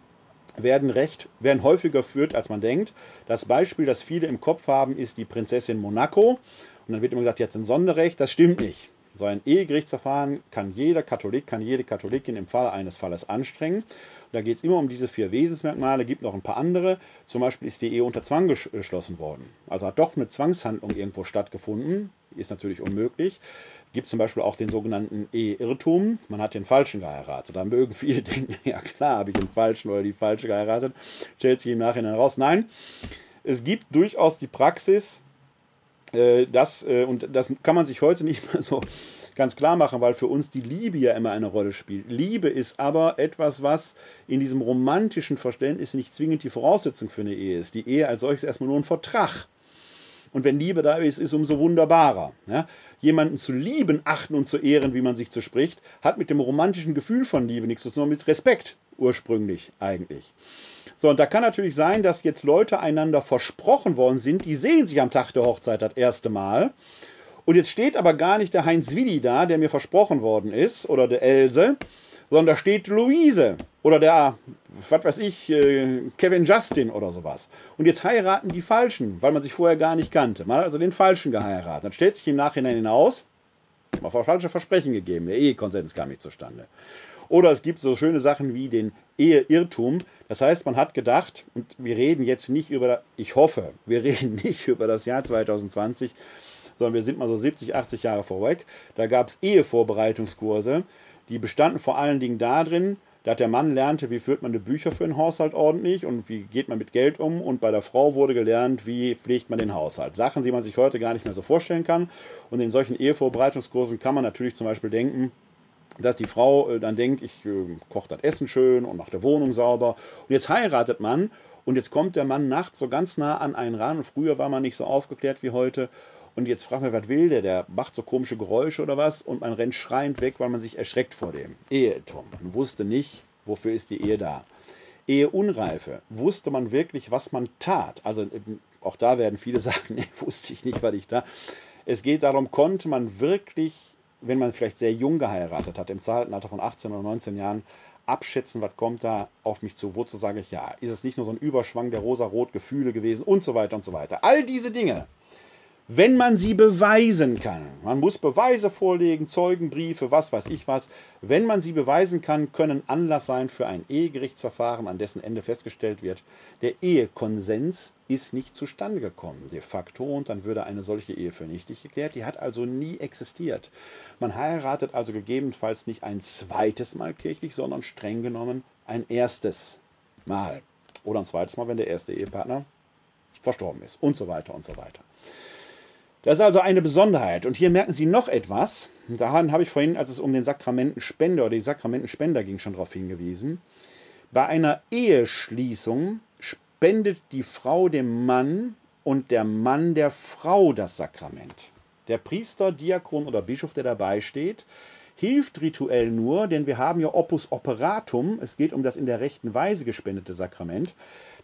werden, recht, werden häufiger geführt, als man denkt. Das Beispiel, das viele im Kopf haben, ist die Prinzessin Monaco. Und dann wird immer gesagt, die hat ein Sonderrecht. Das stimmt nicht. So ein Ehegerichtsverfahren kann jeder Katholik, kann jede Katholikin im Falle eines Falles anstrengen. Da geht es immer um diese vier Wesensmerkmale, gibt noch ein paar andere. Zum Beispiel ist die Ehe unter Zwang geschlossen worden. Also hat doch eine Zwangshandlung irgendwo stattgefunden. Ist natürlich unmöglich. Gibt zum Beispiel auch den sogenannten Eheirrtum. Man hat den Falschen geheiratet. Da mögen viele denken, [laughs] ja klar, habe ich den Falschen oder die Falsche geheiratet. Stellt sich im Nachhinein raus. Nein, es gibt durchaus die Praxis, äh, das, äh, und das kann man sich heute nicht [laughs] mehr so ganz klar machen, weil für uns die Liebe ja immer eine Rolle spielt. Liebe ist aber etwas, was in diesem romantischen Verständnis nicht zwingend die Voraussetzung für eine Ehe ist. Die Ehe als solches erstmal nur ein Vertrag. Und wenn Liebe da ist, ist umso wunderbarer. Ja? Jemanden zu lieben, achten und zu ehren, wie man sich zu spricht, hat mit dem romantischen Gefühl von Liebe nichts zu tun, sondern mit Respekt ursprünglich eigentlich. So, und da kann natürlich sein, dass jetzt Leute einander versprochen worden sind, die sehen sich am Tag der Hochzeit das erste Mal. Und jetzt steht aber gar nicht der Heinz Willi da, der mir versprochen worden ist, oder der Else, sondern da steht Luise oder der, was weiß ich, äh, Kevin Justin oder sowas. Und jetzt heiraten die Falschen, weil man sich vorher gar nicht kannte. Man hat also den Falschen geheiratet. Dann stellt sich im Nachhinein hinaus, man hat falsche Versprechen gegeben, der Ehekonsens kam nicht zustande. Oder es gibt so schöne Sachen wie den Eheirrtum. Das heißt, man hat gedacht, und wir reden jetzt nicht über, ich hoffe, wir [laughs] reden nicht über das Jahr 2020, sondern wir sind mal so 70, 80 Jahre vorweg. Da gab es Ehevorbereitungskurse, die bestanden vor allen Dingen darin, dass der Mann lernte, wie führt man die Bücher für den Haushalt ordentlich und wie geht man mit Geld um. Und bei der Frau wurde gelernt, wie pflegt man den Haushalt. Sachen, die man sich heute gar nicht mehr so vorstellen kann. Und in solchen Ehevorbereitungskursen kann man natürlich zum Beispiel denken, dass die Frau äh, dann denkt, ich äh, koche das Essen schön und mache die Wohnung sauber. Und jetzt heiratet man und jetzt kommt der Mann nachts so ganz nah an einen ran. Früher war man nicht so aufgeklärt wie heute. Und jetzt fragt man, was will der? Der macht so komische Geräusche oder was? Und man rennt schreiend weg, weil man sich erschreckt vor dem. Eheturm. Man wusste nicht, wofür ist die Ehe da. Eheunreife. Wusste man wirklich, was man tat? Also auch da werden viele [laughs] sagen, nee, wusste ich nicht, was ich da. Es geht darum, konnte man wirklich, wenn man vielleicht sehr jung geheiratet hat, im Alter von 18 oder 19 Jahren, abschätzen, was kommt da auf mich zu, wozu sage ich ja. Ist es nicht nur so ein Überschwang der rosa-rot Gefühle gewesen und so weiter und so weiter. All diese Dinge wenn man sie beweisen kann. Man muss Beweise vorlegen, Zeugenbriefe, was weiß ich was. Wenn man sie beweisen kann, können Anlass sein für ein Ehegerichtsverfahren, an dessen Ende festgestellt wird, der Ehekonsens ist nicht zustande gekommen, de facto, und dann würde eine solche Ehe für nichtig geklärt. Die hat also nie existiert. Man heiratet also gegebenenfalls nicht ein zweites Mal kirchlich, sondern streng genommen ein erstes Mal. Oder ein zweites Mal, wenn der erste Ehepartner verstorben ist und so weiter und so weiter. Das ist also eine Besonderheit. Und hier merken Sie noch etwas. Daran habe ich vorhin, als es um den Sakramentenspender oder die Sakramentenspender ging, schon darauf hingewiesen. Bei einer Eheschließung spendet die Frau dem Mann und der Mann der Frau das Sakrament. Der Priester, Diakon oder Bischof, der dabei steht, hilft rituell nur, denn wir haben ja Opus Operatum. Es geht um das in der rechten Weise gespendete Sakrament.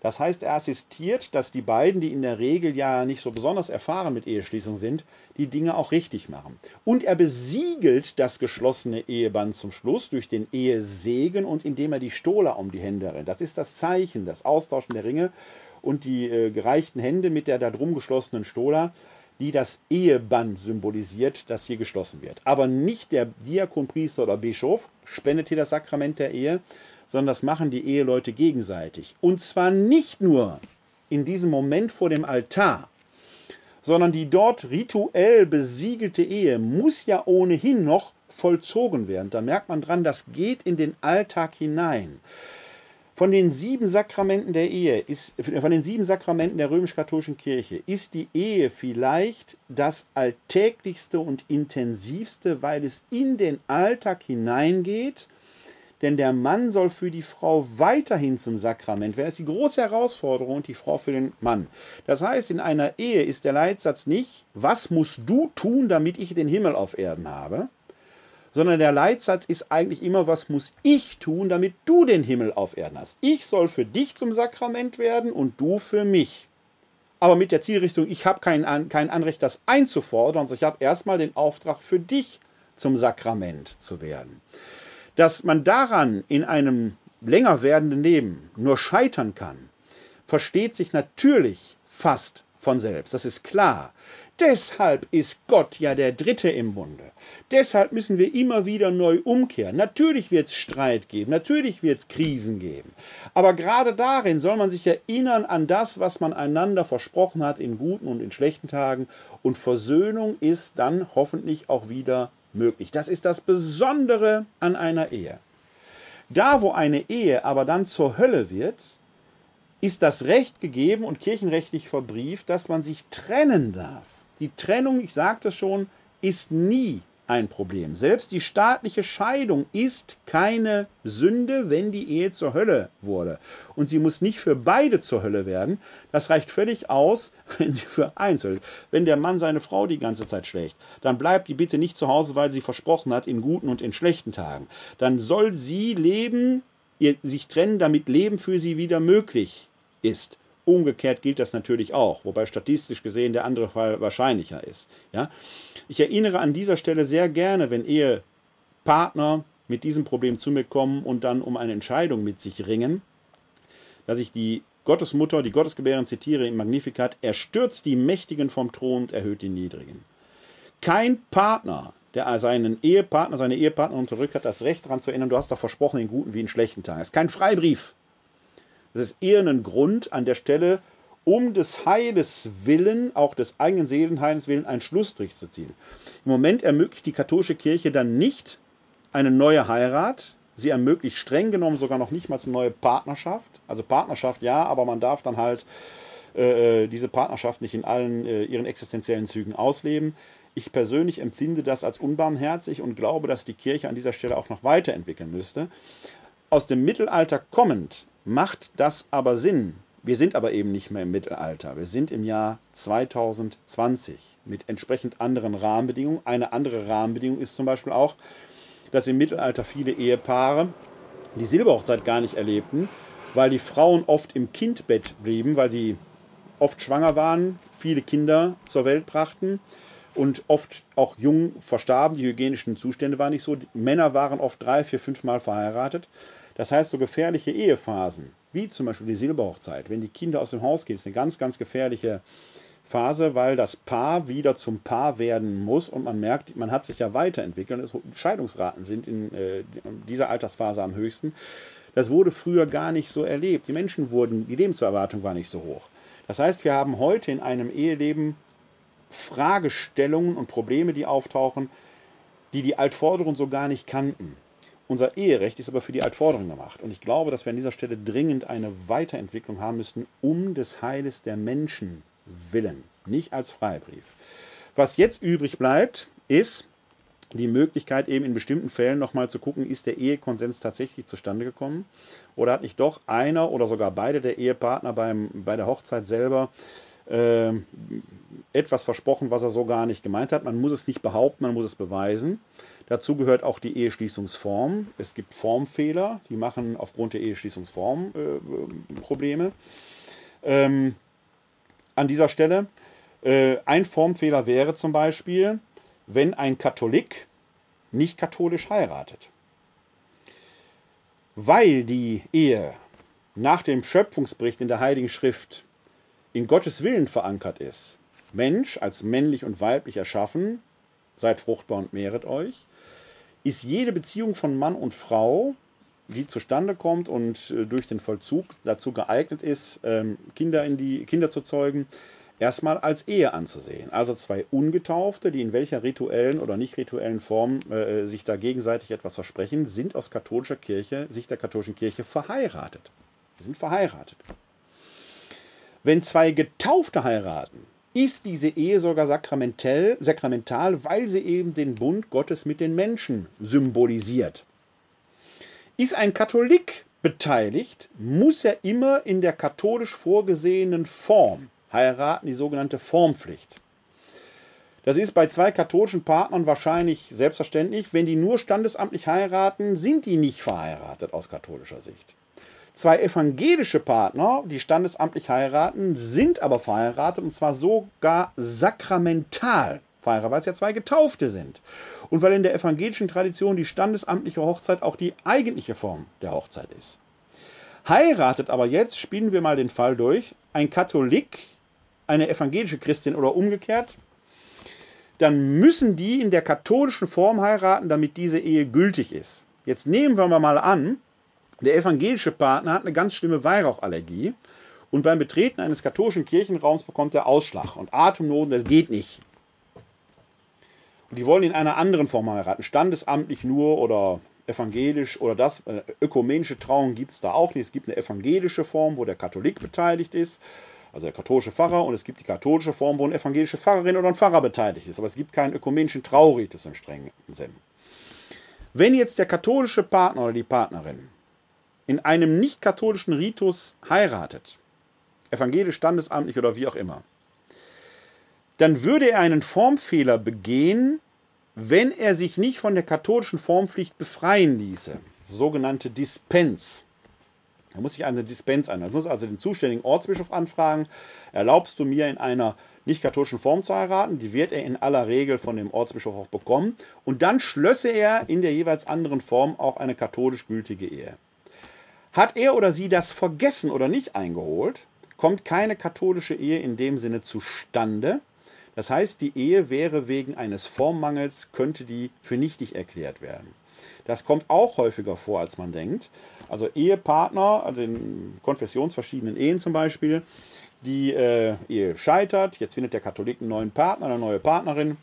Das heißt, er assistiert, dass die beiden, die in der Regel ja nicht so besonders erfahren mit Eheschließung sind, die Dinge auch richtig machen. Und er besiegelt das geschlossene Eheband zum Schluss durch den Ehesegen und indem er die Stola um die Hände rennt. Das ist das Zeichen, das Austauschen der Ringe und die äh, gereichten Hände mit der da drum geschlossenen Stola, die das Eheband symbolisiert, das hier geschlossen wird. Aber nicht der Diakon, Priester oder Bischof spendet hier das Sakrament der Ehe, sondern das machen die Eheleute gegenseitig. Und zwar nicht nur in diesem Moment vor dem Altar, sondern die dort rituell besiegelte Ehe muss ja ohnehin noch vollzogen werden. Da merkt man dran, das geht in den Alltag hinein. Von den sieben Sakramenten der Ehe ist, von den sieben Sakramenten der römisch-katholischen Kirche ist die Ehe vielleicht das alltäglichste und intensivste, weil es in den Alltag hineingeht denn der Mann soll für die Frau weiterhin zum Sakrament werden. Das ist die große Herausforderung und die Frau für den Mann. Das heißt, in einer Ehe ist der Leitsatz nicht, was musst du tun, damit ich den Himmel auf Erden habe, sondern der Leitsatz ist eigentlich immer, was muss ich tun, damit du den Himmel auf Erden hast. Ich soll für dich zum Sakrament werden und du für mich. Aber mit der Zielrichtung, ich habe kein, kein Anrecht, das einzufordern, sondern ich habe erstmal den Auftrag für dich zum Sakrament zu werden. Dass man daran in einem länger werdenden Leben nur scheitern kann, versteht sich natürlich fast von selbst. Das ist klar. Deshalb ist Gott ja der Dritte im Bunde. Deshalb müssen wir immer wieder neu umkehren. Natürlich wird es Streit geben, natürlich wird es Krisen geben. Aber gerade darin soll man sich erinnern an das, was man einander versprochen hat in guten und in schlechten Tagen. Und Versöhnung ist dann hoffentlich auch wieder möglich. Das ist das Besondere an einer Ehe. Da, wo eine Ehe aber dann zur Hölle wird, ist das Recht gegeben und kirchenrechtlich verbrieft, dass man sich trennen darf. Die Trennung, ich sagte schon, ist nie ein Problem. Selbst die staatliche Scheidung ist keine Sünde, wenn die Ehe zur Hölle wurde. Und sie muss nicht für beide zur Hölle werden. Das reicht völlig aus, [laughs] wenn sie für eins ist. Wenn der Mann seine Frau die ganze Zeit schlägt, dann bleibt die bitte nicht zu Hause, weil sie versprochen hat, in guten und in schlechten Tagen. Dann soll sie leben ihr sich trennen, damit Leben für sie wieder möglich ist. Umgekehrt gilt das natürlich auch, wobei statistisch gesehen der andere Fall wahrscheinlicher ist. Ja? Ich erinnere an dieser Stelle sehr gerne, wenn Ehepartner mit diesem Problem zu mir kommen und dann um eine Entscheidung mit sich ringen, dass ich die Gottesmutter, die Gottesgebärin zitiere im Magnificat, er stürzt die Mächtigen vom Thron und erhöht die Niedrigen. Kein Partner, der seinen Ehepartner, seine Ehepartnerin zurück hat, das Recht daran zu erinnern, du hast doch versprochen, in guten wie in schlechten Tagen. Es ist kein Freibrief. Es ist eher ein Grund an der Stelle, um des Heiles willen, auch des eigenen Seelenheils willen, einen Schlussstrich zu ziehen. Im Moment ermöglicht die katholische Kirche dann nicht eine neue Heirat. Sie ermöglicht streng genommen sogar noch nicht mal eine neue Partnerschaft. Also Partnerschaft ja, aber man darf dann halt äh, äh, diese Partnerschaft nicht in allen äh, ihren existenziellen Zügen ausleben. Ich persönlich empfinde das als unbarmherzig und glaube, dass die Kirche an dieser Stelle auch noch weiterentwickeln müsste. Aus dem Mittelalter kommend macht das aber Sinn. Wir sind aber eben nicht mehr im Mittelalter. Wir sind im Jahr 2020 mit entsprechend anderen Rahmenbedingungen. Eine andere Rahmenbedingung ist zum Beispiel auch, dass im Mittelalter viele Ehepaare die Silberhochzeit gar nicht erlebten, weil die Frauen oft im Kindbett blieben, weil sie oft schwanger waren, viele Kinder zur Welt brachten und oft auch jung verstarben. Die hygienischen Zustände waren nicht so. Die Männer waren oft drei, vier, fünf Mal verheiratet. Das heißt, so gefährliche Ehephasen, wie zum Beispiel die Silberhochzeit, wenn die Kinder aus dem Haus gehen, ist eine ganz, ganz gefährliche Phase, weil das Paar wieder zum Paar werden muss und man merkt, man hat sich ja weiterentwickelt. Scheidungsraten sind in äh, dieser Altersphase am höchsten. Das wurde früher gar nicht so erlebt. Die Menschen wurden, die Lebenserwartung war nicht so hoch. Das heißt, wir haben heute in einem Eheleben Fragestellungen und Probleme, die auftauchen, die die Altvorderen so gar nicht kannten. Unser Eherecht ist aber für die Altvorderen gemacht. Und ich glaube, dass wir an dieser Stelle dringend eine Weiterentwicklung haben müssten, um des Heiles der Menschen willen, nicht als Freibrief. Was jetzt übrig bleibt, ist die Möglichkeit, eben in bestimmten Fällen nochmal zu gucken, ist der Ehekonsens tatsächlich zustande gekommen oder hat nicht doch einer oder sogar beide der Ehepartner beim, bei der Hochzeit selber äh, etwas versprochen, was er so gar nicht gemeint hat. Man muss es nicht behaupten, man muss es beweisen. Dazu gehört auch die Eheschließungsform. Es gibt Formfehler, die machen aufgrund der Eheschließungsform äh, Probleme. Ähm, an dieser Stelle, äh, ein Formfehler wäre zum Beispiel, wenn ein Katholik nicht katholisch heiratet. Weil die Ehe nach dem Schöpfungsbericht in der Heiligen Schrift in Gottes Willen verankert ist, Mensch als männlich und weiblich erschaffen, seid fruchtbar und mehret euch, ist jede Beziehung von Mann und Frau, die zustande kommt und äh, durch den Vollzug dazu geeignet ist, ähm, Kinder, in die, Kinder zu zeugen, erstmal als Ehe anzusehen. Also zwei Ungetaufte, die in welcher rituellen oder nicht rituellen Form äh, sich da gegenseitig etwas versprechen, sind aus katholischer Kirche, sich der katholischen Kirche verheiratet. Sie sind verheiratet. Wenn zwei Getaufte heiraten, ist diese Ehe sogar sakramental, sakramental, weil sie eben den Bund Gottes mit den Menschen symbolisiert. Ist ein Katholik beteiligt, muss er immer in der katholisch vorgesehenen Form heiraten, die sogenannte Formpflicht. Das ist bei zwei katholischen Partnern wahrscheinlich selbstverständlich. Wenn die nur standesamtlich heiraten, sind die nicht verheiratet aus katholischer Sicht. Zwei evangelische Partner, die standesamtlich heiraten, sind aber verheiratet und zwar sogar sakramental verheiratet, weil es ja zwei Getaufte sind. Und weil in der evangelischen Tradition die standesamtliche Hochzeit auch die eigentliche Form der Hochzeit ist. Heiratet aber jetzt, spielen wir mal den Fall durch, ein Katholik, eine evangelische Christin oder umgekehrt, dann müssen die in der katholischen Form heiraten, damit diese Ehe gültig ist. Jetzt nehmen wir mal an, der evangelische Partner hat eine ganz schlimme Weihrauchallergie und beim Betreten eines katholischen Kirchenraums bekommt er Ausschlag und Atemnoten, das geht nicht. Und die wollen in einer anderen Form heiraten, standesamtlich nur oder evangelisch oder das. Äh, ökumenische Trauung gibt es da auch nicht. Es gibt eine evangelische Form, wo der Katholik beteiligt ist, also der katholische Pfarrer, und es gibt die katholische Form, wo eine evangelische Pfarrerin oder ein Pfarrer beteiligt ist. Aber es gibt keinen ökumenischen Trauritus im strengen Sinn. Wenn jetzt der katholische Partner oder die Partnerin in einem nicht-katholischen Ritus heiratet, evangelisch, standesamtlich oder wie auch immer, dann würde er einen Formfehler begehen, wenn er sich nicht von der katholischen Formpflicht befreien ließe. Sogenannte Dispens. Da muss sich eine Dispens ein. Man muss also den zuständigen Ortsbischof anfragen, erlaubst du mir in einer nicht-katholischen Form zu heiraten? Die wird er in aller Regel von dem Ortsbischof auch bekommen. Und dann schlösse er in der jeweils anderen Form auch eine katholisch gültige Ehe. Hat er oder sie das vergessen oder nicht eingeholt, kommt keine katholische Ehe in dem Sinne zustande. Das heißt, die Ehe wäre wegen eines Formmangels, könnte die für nichtig erklärt werden. Das kommt auch häufiger vor, als man denkt. Also Ehepartner, also in konfessionsverschiedenen Ehen zum Beispiel, die äh, Ehe scheitert, jetzt findet der Katholik einen neuen Partner, eine neue Partnerin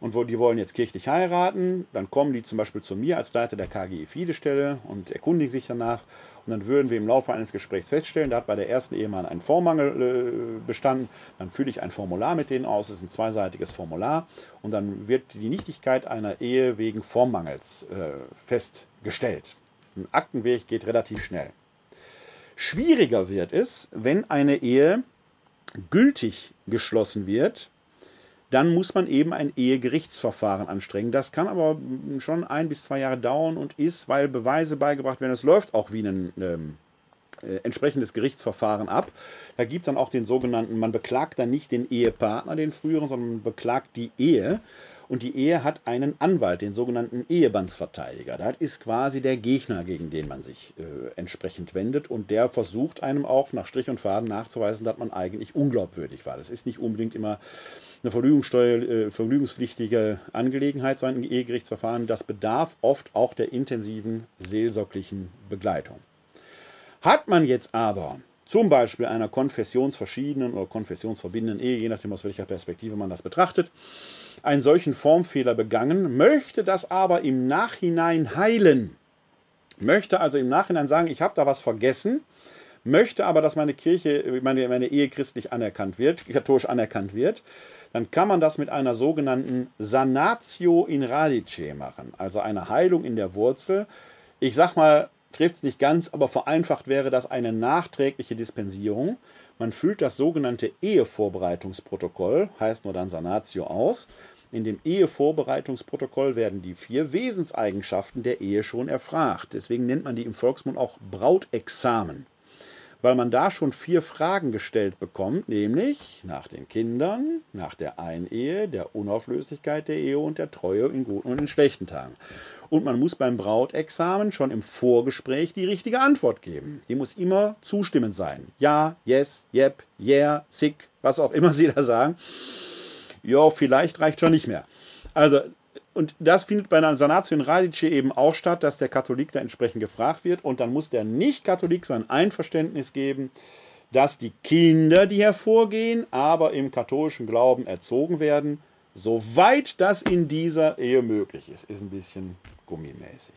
und wo, die wollen jetzt kirchlich heiraten, dann kommen die zum Beispiel zu mir als Leiter der KGE Fidestelle und erkundigen sich danach und dann würden wir im Laufe eines Gesprächs feststellen, da hat bei der ersten Ehemann ein Vormangel äh, bestanden. Dann fülle ich ein Formular mit denen aus. Es ist ein zweiseitiges Formular. Und dann wird die Nichtigkeit einer Ehe wegen Formmangels äh, festgestellt. Ein Aktenweg geht relativ schnell. Schwieriger wird es, wenn eine Ehe gültig geschlossen wird dann muss man eben ein Ehegerichtsverfahren anstrengen. Das kann aber schon ein bis zwei Jahre dauern und ist, weil Beweise beigebracht werden, es läuft auch wie ein ähm, äh, entsprechendes Gerichtsverfahren ab. Da gibt es dann auch den sogenannten, man beklagt dann nicht den Ehepartner, den früheren, sondern man beklagt die Ehe. Und die Ehe hat einen Anwalt, den sogenannten Ehebandsverteidiger. Das ist quasi der Gegner, gegen den man sich äh, entsprechend wendet. Und der versucht einem auch nach Strich und Faden nachzuweisen, dass man eigentlich unglaubwürdig war. Das ist nicht unbedingt immer eine Verlügungssteuer, äh, verlügungspflichtige Angelegenheit, so ein Ehegerichtsverfahren, das bedarf oft auch der intensiven seelsorglichen Begleitung. Hat man jetzt aber zum Beispiel einer konfessionsverschiedenen oder konfessionsverbindenden Ehe, je nachdem aus welcher Perspektive man das betrachtet, einen solchen Formfehler begangen, möchte das aber im Nachhinein heilen, möchte also im Nachhinein sagen, ich habe da was vergessen, möchte aber, dass meine Kirche, meine, meine Ehe christlich anerkannt wird, katholisch anerkannt wird, dann kann man das mit einer sogenannten Sanatio in radice machen, also eine Heilung in der Wurzel. Ich sag mal, trifft es nicht ganz, aber vereinfacht wäre das eine nachträgliche Dispensierung. Man füllt das sogenannte Ehevorbereitungsprotokoll, heißt nur dann Sanatio, aus. In dem Ehevorbereitungsprotokoll werden die vier Wesenseigenschaften der Ehe schon erfragt. Deswegen nennt man die im Volksmund auch Brautexamen weil man da schon vier Fragen gestellt bekommt, nämlich nach den Kindern, nach der Einehe, der Unauflöslichkeit der Ehe und der Treue in guten und in schlechten Tagen. Und man muss beim Brautexamen schon im Vorgespräch die richtige Antwort geben. Die muss immer zustimmend sein. Ja, yes, yep, yeah, sick, was auch immer Sie da sagen. Ja, vielleicht reicht schon nicht mehr. Also und das findet bei einer Sanatio in Radice eben auch statt, dass der Katholik da entsprechend gefragt wird. Und dann muss der Nicht-Katholik sein Einverständnis geben, dass die Kinder, die hervorgehen, aber im katholischen Glauben erzogen werden, soweit das in dieser Ehe möglich ist. Ist ein bisschen gummimäßig.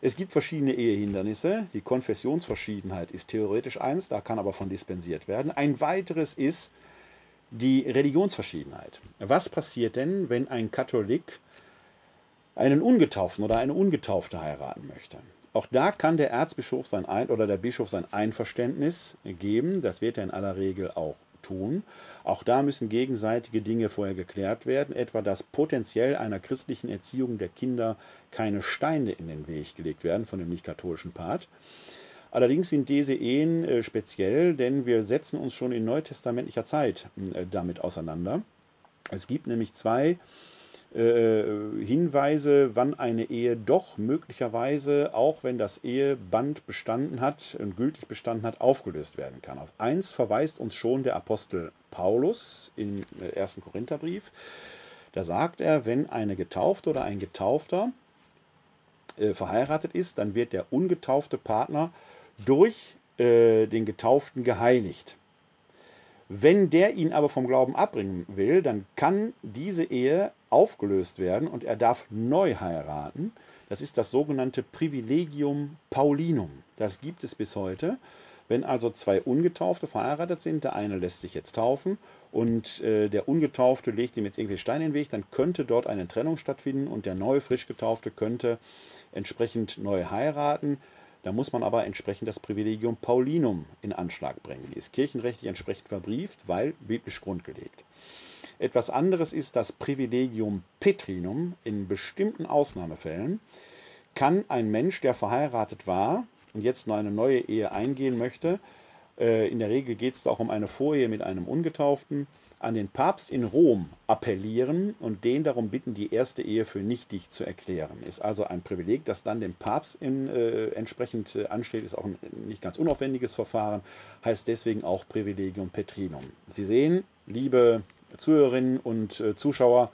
Es gibt verschiedene Ehehindernisse. Die Konfessionsverschiedenheit ist theoretisch eins, da kann aber von dispensiert werden. Ein weiteres ist die Religionsverschiedenheit. Was passiert denn, wenn ein Katholik einen Ungetauften oder eine Ungetaufte heiraten möchte. Auch da kann der Erzbischof sein Ein oder der Bischof sein Einverständnis geben. Das wird er in aller Regel auch tun. Auch da müssen gegenseitige Dinge vorher geklärt werden, etwa dass potenziell einer christlichen Erziehung der Kinder keine Steine in den Weg gelegt werden von dem nicht-katholischen Part. Allerdings sind diese Ehen äh, speziell, denn wir setzen uns schon in neutestamentlicher Zeit äh, damit auseinander. Es gibt nämlich zwei äh, Hinweise, wann eine Ehe doch möglicherweise, auch wenn das Eheband bestanden hat und gültig bestanden hat, aufgelöst werden kann. Auf eins verweist uns schon der Apostel Paulus im ersten Korintherbrief. Da sagt er, wenn eine Getaufte oder ein Getaufter äh, verheiratet ist, dann wird der ungetaufte Partner durch äh, den Getauften geheiligt. Wenn der ihn aber vom Glauben abbringen will, dann kann diese Ehe aufgelöst werden und er darf neu heiraten. Das ist das sogenannte Privilegium Paulinum. Das gibt es bis heute. Wenn also zwei Ungetaufte verheiratet sind, der eine lässt sich jetzt taufen und äh, der Ungetaufte legt ihm jetzt irgendwie Steine in den Weg, dann könnte dort eine Trennung stattfinden und der neue frisch Getaufte könnte entsprechend neu heiraten. Da muss man aber entsprechend das Privilegium Paulinum in Anschlag bringen. Die ist kirchenrechtlich entsprechend verbrieft, weil biblisch grundgelegt. Etwas anderes ist das Privilegium Petrinum. In bestimmten Ausnahmefällen kann ein Mensch, der verheiratet war, und jetzt nur eine neue Ehe eingehen möchte, äh, in der Regel geht es auch um eine Vorehe mit einem Ungetauften, an den Papst in Rom appellieren und den darum bitten, die erste Ehe für nichtig zu erklären. Ist also ein Privileg, das dann dem Papst in, äh, entsprechend äh, ansteht, ist auch ein nicht ganz unaufwendiges Verfahren, heißt deswegen auch Privilegium Petrinum. Sie sehen, liebe Zuhörerinnen und äh, Zuschauer,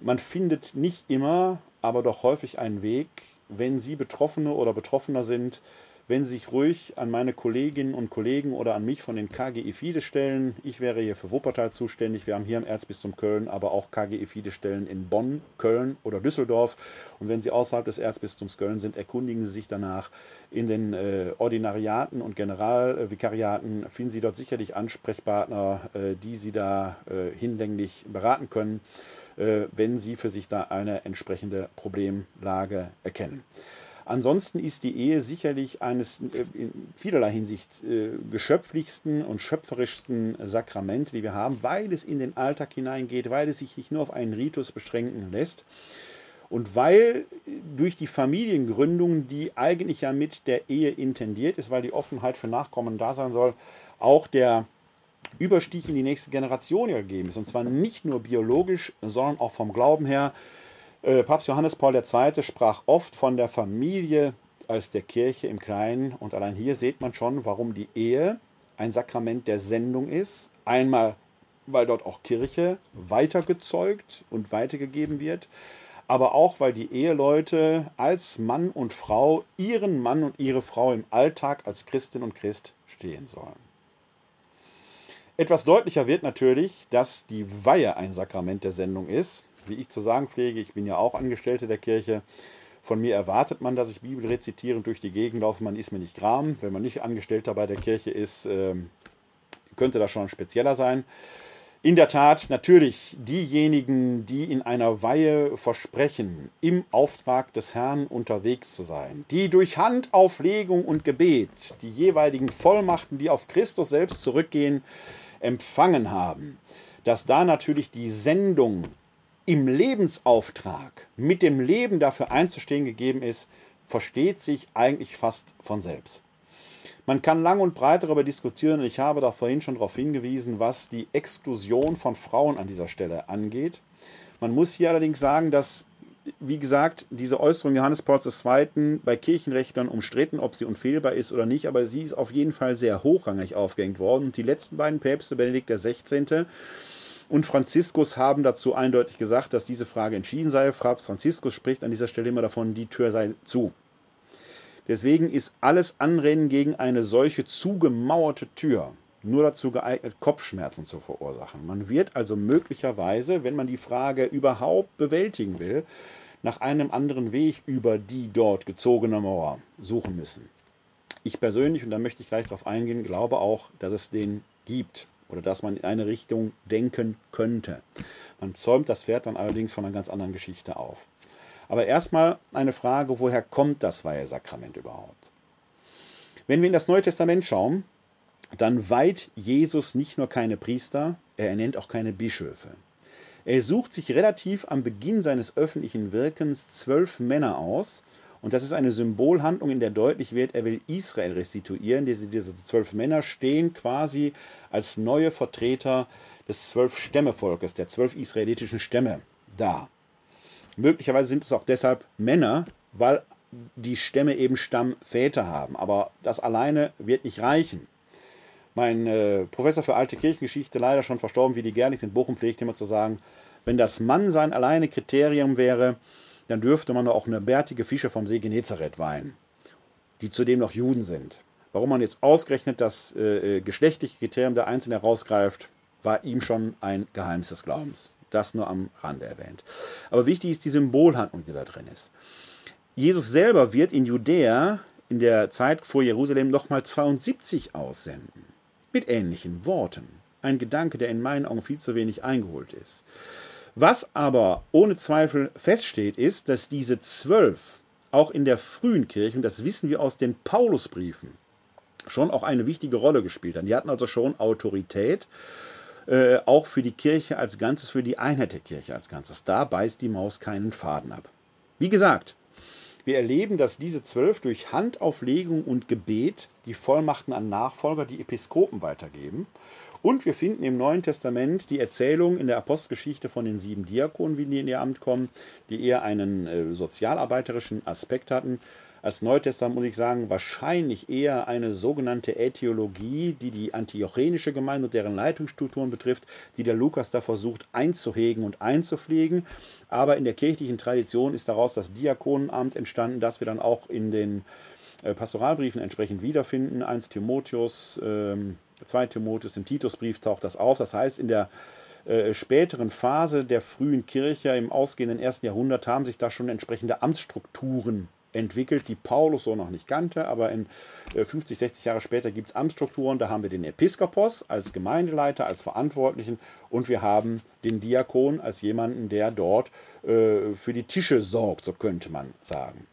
man findet nicht immer, aber doch häufig einen Weg, wenn Sie Betroffene oder Betroffener sind, wenn Sie sich ruhig an meine Kolleginnen und Kollegen oder an mich von den KGI FIDE stellen. Ich wäre hier für Wuppertal zuständig. Wir haben hier im Erzbistum Köln aber auch KGI FIDE Stellen in Bonn, Köln oder Düsseldorf. Und wenn Sie außerhalb des Erzbistums Köln sind, erkundigen Sie sich danach. In den äh, Ordinariaten und Generalvikariaten finden Sie dort sicherlich Ansprechpartner, äh, die Sie da äh, hinlänglich beraten können, äh, wenn Sie für sich da eine entsprechende Problemlage erkennen. Ansonsten ist die Ehe sicherlich eines äh, in vielerlei Hinsicht äh, geschöpflichsten und schöpferischsten Sakramente, die wir haben, weil es in den Alltag hineingeht, weil es sich nicht nur auf einen Ritus beschränken lässt. Und weil durch die Familiengründung, die eigentlich ja mit der Ehe intendiert ist, weil die Offenheit für Nachkommen da sein soll, auch der Überstieg in die nächste Generation gegeben ist. Und zwar nicht nur biologisch, sondern auch vom Glauben her. Äh, Papst Johannes Paul II. sprach oft von der Familie als der Kirche im Kleinen. Und allein hier sieht man schon, warum die Ehe ein Sakrament der Sendung ist. Einmal, weil dort auch Kirche weitergezeugt und weitergegeben wird, aber auch, weil die Eheleute als Mann und Frau ihren Mann und ihre Frau im Alltag als Christin und Christ stehen sollen. Etwas deutlicher wird natürlich, dass die Weihe ein Sakrament der Sendung ist wie ich zu sagen pflege, ich bin ja auch Angestellte der Kirche. Von mir erwartet man, dass ich Bibel rezitierend durch die Gegend laufe. Man ist mir nicht gram. Wenn man nicht Angestellter bei der Kirche ist, ähm, könnte das schon spezieller sein. In der Tat, natürlich diejenigen, die in einer Weihe versprechen, im Auftrag des Herrn unterwegs zu sein, die durch Handauflegung und Gebet die jeweiligen Vollmachten, die auf Christus selbst zurückgehen, empfangen haben, dass da natürlich die Sendung im Lebensauftrag mit dem Leben dafür einzustehen gegeben ist, versteht sich eigentlich fast von selbst. Man kann lang und breit darüber diskutieren, und ich habe da vorhin schon darauf hingewiesen, was die Exklusion von Frauen an dieser Stelle angeht. Man muss hier allerdings sagen, dass, wie gesagt, diese Äußerung Johannes Pauls II. bei Kirchenrechtlern umstritten, ob sie unfehlbar ist oder nicht, aber sie ist auf jeden Fall sehr hochrangig aufgehängt worden. Und die letzten beiden Päpste, Benedikt XVI und Franziskus haben dazu eindeutig gesagt, dass diese Frage entschieden sei. Papst Franziskus spricht an dieser Stelle immer davon, die Tür sei zu. Deswegen ist alles Anrennen gegen eine solche zugemauerte Tür nur dazu geeignet, Kopfschmerzen zu verursachen. Man wird also möglicherweise, wenn man die Frage überhaupt bewältigen will, nach einem anderen Weg über die dort gezogene Mauer suchen müssen. Ich persönlich, und da möchte ich gleich darauf eingehen, glaube auch, dass es den gibt oder dass man in eine Richtung denken könnte. Man zäumt das Pferd dann allerdings von einer ganz anderen Geschichte auf. Aber erstmal eine Frage, woher kommt das Weihesakrament überhaupt? Wenn wir in das Neue Testament schauen, dann weiht Jesus nicht nur keine Priester, er ernennt auch keine Bischöfe. Er sucht sich relativ am Beginn seines öffentlichen Wirkens zwölf Männer aus, und das ist eine Symbolhandlung, in der deutlich wird, er will Israel restituieren. Diese, diese zwölf Männer stehen quasi als neue Vertreter des zwölf Stämmevolkes, der zwölf israelitischen Stämme da. Möglicherweise sind es auch deshalb Männer, weil die Stämme eben Stammväter haben. Aber das alleine wird nicht reichen. Mein äh, Professor für alte Kirchengeschichte, leider schon verstorben, wie die Gerlitz in Bochum, pflegt immer zu sagen, wenn das Mann sein alleine Kriterium wäre, dann dürfte man auch eine bärtige Fische vom See Genezareth weinen, die zudem noch Juden sind. Warum man jetzt ausgerechnet das äh, äh, geschlechtliche Kriterium der Einzelnen herausgreift, war ihm schon ein Geheimnis des Glaubens. Das nur am Rande erwähnt. Aber wichtig ist die Symbolhandlung, die da drin ist. Jesus selber wird in Judäa in der Zeit vor Jerusalem nochmal 72 aussenden. Mit ähnlichen Worten. Ein Gedanke, der in meinen Augen viel zu wenig eingeholt ist. Was aber ohne Zweifel feststeht, ist, dass diese zwölf auch in der frühen Kirche, und das wissen wir aus den Paulusbriefen, schon auch eine wichtige Rolle gespielt haben. Die hatten also schon Autorität, äh, auch für die Kirche als Ganzes, für die Einheit der Kirche als Ganzes. Da beißt die Maus keinen Faden ab. Wie gesagt, Wir erleben, dass diese zwölf durch Handauflegung und Gebet die Vollmachten an Nachfolger, die Episkopen weitergeben. Und wir finden im Neuen Testament die Erzählung in der Apostelgeschichte von den sieben Diakonen, wie die in ihr Amt kommen, die eher einen äh, sozialarbeiterischen Aspekt hatten. Als Neutestament muss ich sagen, wahrscheinlich eher eine sogenannte Äthiologie, die die antiochenische Gemeinde und deren Leitungsstrukturen betrifft, die der Lukas da versucht einzuhegen und einzupflegen. Aber in der kirchlichen Tradition ist daraus das Diakonenamt entstanden, das wir dann auch in den äh, Pastoralbriefen entsprechend wiederfinden. 1 Timotheus, ähm, 2 Timotheus, im Titusbrief taucht das auf. Das heißt, in der äh, späteren Phase der frühen Kirche im ausgehenden ersten Jahrhundert haben sich da schon entsprechende Amtsstrukturen entwickelt, die Paulus so noch nicht kannte, aber in 50, äh, 60 Jahre später gibt es Amtsstrukturen, da haben wir den Episkopos als Gemeindeleiter, als Verantwortlichen und wir haben den Diakon als jemanden, der dort äh, für die Tische sorgt, so könnte man sagen.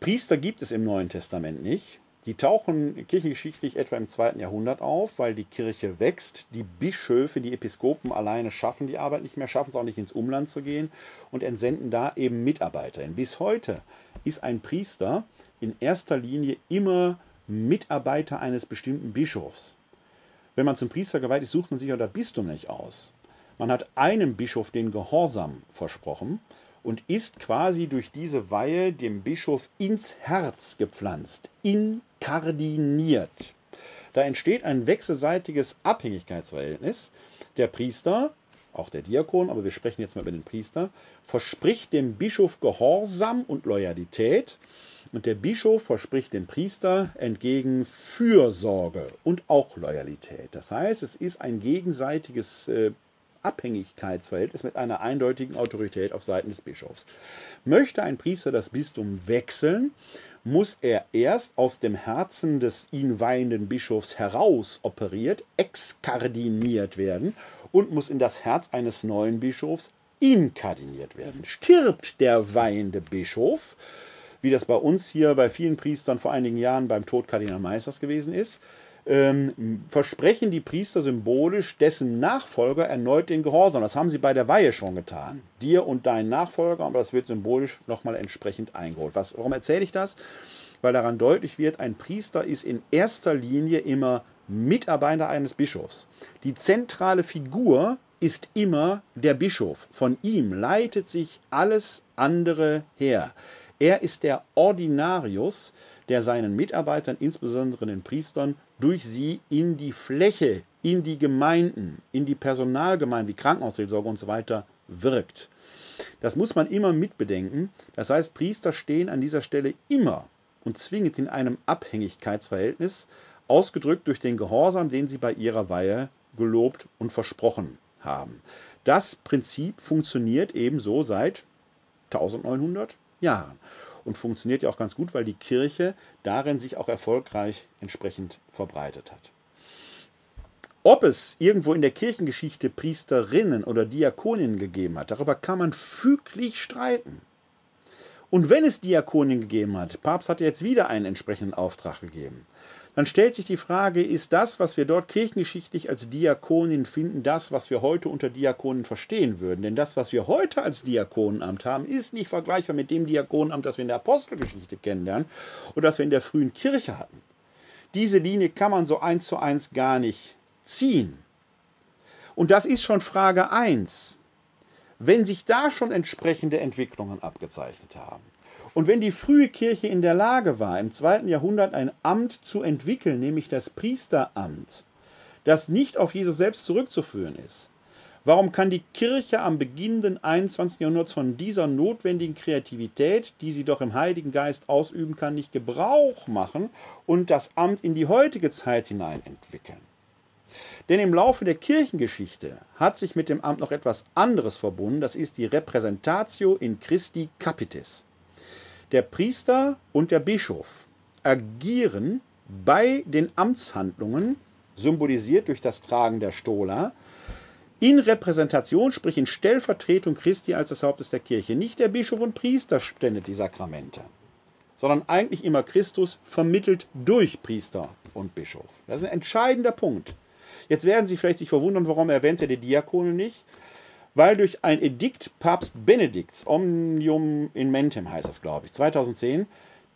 Priester gibt es im Neuen Testament nicht. Die tauchen kirchengeschichtlich etwa im zweiten Jahrhundert auf, weil die Kirche wächst. Die Bischöfe, die Episkopen alleine schaffen die Arbeit nicht mehr, schaffen es auch nicht ins Umland zu gehen und entsenden da eben Mitarbeiter. Bis heute ist ein Priester in erster Linie immer Mitarbeiter eines bestimmten Bischofs. Wenn man zum Priester geweiht ist, sucht man sich ja das Bistum nicht aus. Man hat einem Bischof den Gehorsam versprochen und ist quasi durch diese Weihe dem Bischof ins Herz gepflanzt, inkardiniert. Da entsteht ein wechselseitiges Abhängigkeitsverhältnis. Der Priester, auch der Diakon, aber wir sprechen jetzt mal über den Priester, verspricht dem Bischof Gehorsam und Loyalität und der Bischof verspricht dem Priester entgegen Fürsorge und auch Loyalität. Das heißt, es ist ein gegenseitiges äh, Abhängigkeitsverhältnis mit einer eindeutigen Autorität auf Seiten des Bischofs. Möchte ein Priester das Bistum wechseln, muss er erst aus dem Herzen des ihn weihenden Bischofs heraus operiert, exkardiniert werden und muss in das Herz eines neuen Bischofs inkardiniert werden. Stirbt der weihende Bischof, wie das bei uns hier bei vielen Priestern vor einigen Jahren beim Tod Kardinal Meisters gewesen ist, ähm, versprechen die Priester symbolisch dessen Nachfolger erneut den Gehorsam. Das haben sie bei der Weihe schon getan. Dir und dein Nachfolger, aber das wird symbolisch nochmal entsprechend eingeholt. Was, warum erzähle ich das? Weil daran deutlich wird, ein Priester ist in erster Linie immer Mitarbeiter eines Bischofs. Die zentrale Figur ist immer der Bischof. Von ihm leitet sich alles andere her. Er ist der Ordinarius, der seinen Mitarbeitern, insbesondere den Priestern, durch sie in die Fläche, in die Gemeinden, in die Personalgemeinden wie Krankenhausseelsorge und so weiter wirkt. Das muss man immer mitbedenken. Das heißt, Priester stehen an dieser Stelle immer und zwingend in einem Abhängigkeitsverhältnis, ausgedrückt durch den Gehorsam, den sie bei ihrer Weihe gelobt und versprochen haben. Das Prinzip funktioniert ebenso seit 1900 Jahren und funktioniert ja auch ganz gut, weil die Kirche darin sich auch erfolgreich entsprechend verbreitet hat. Ob es irgendwo in der Kirchengeschichte Priesterinnen oder Diakoninnen gegeben hat, darüber kann man füglich streiten. Und wenn es Diakoninnen gegeben hat, Papst hat jetzt wieder einen entsprechenden Auftrag gegeben, dann stellt sich die Frage, ist das, was wir dort kirchengeschichtlich als Diakonin finden, das, was wir heute unter Diakonin verstehen würden? Denn das, was wir heute als Diakonenamt haben, ist nicht vergleichbar mit dem Diakonenamt, das wir in der Apostelgeschichte kennenlernen oder das wir in der frühen Kirche hatten. Diese Linie kann man so eins zu eins gar nicht ziehen. Und das ist schon Frage 1. Wenn sich da schon entsprechende Entwicklungen abgezeichnet haben, und wenn die frühe Kirche in der Lage war, im zweiten Jahrhundert ein Amt zu entwickeln, nämlich das Priesteramt, das nicht auf Jesus selbst zurückzuführen ist, warum kann die Kirche am Beginn des 21. Jahrhunderts von dieser notwendigen Kreativität, die sie doch im Heiligen Geist ausüben kann, nicht Gebrauch machen und das Amt in die heutige Zeit hinein entwickeln? Denn im Laufe der Kirchengeschichte hat sich mit dem Amt noch etwas anderes verbunden, das ist die Repräsentatio in Christi Capitis. Der Priester und der Bischof agieren bei den Amtshandlungen, symbolisiert durch das Tragen der Stola, in Repräsentation, sprich in Stellvertretung Christi als des Hauptes der Kirche. Nicht der Bischof und Priester spendet die Sakramente, sondern eigentlich immer Christus vermittelt durch Priester und Bischof. Das ist ein entscheidender Punkt. Jetzt werden Sie vielleicht sich verwundern, warum erwähnt er die Diakone nicht weil durch ein Edikt Papst Benedikts, Omnium in Mentem heißt das, glaube ich, 2010,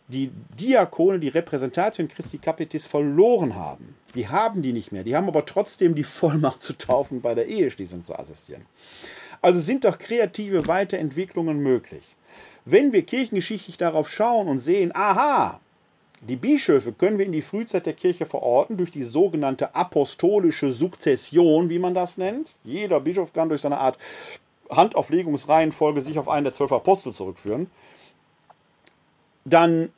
die Diakone die Repräsentation Christi Capitis verloren haben. Die haben die nicht mehr. Die haben aber trotzdem die Vollmacht zu taufen, bei der Eheschließung zu assistieren. Also sind doch kreative Weiterentwicklungen möglich. Wenn wir kirchengeschichtlich darauf schauen und sehen, aha, die Bischöfe können wir in die Frühzeit der Kirche verorten durch die sogenannte apostolische Sukzession, wie man das nennt. Jeder Bischof kann durch seine Art Handauflegungsreihenfolge sich auf einen der zwölf Apostel zurückführen. Dann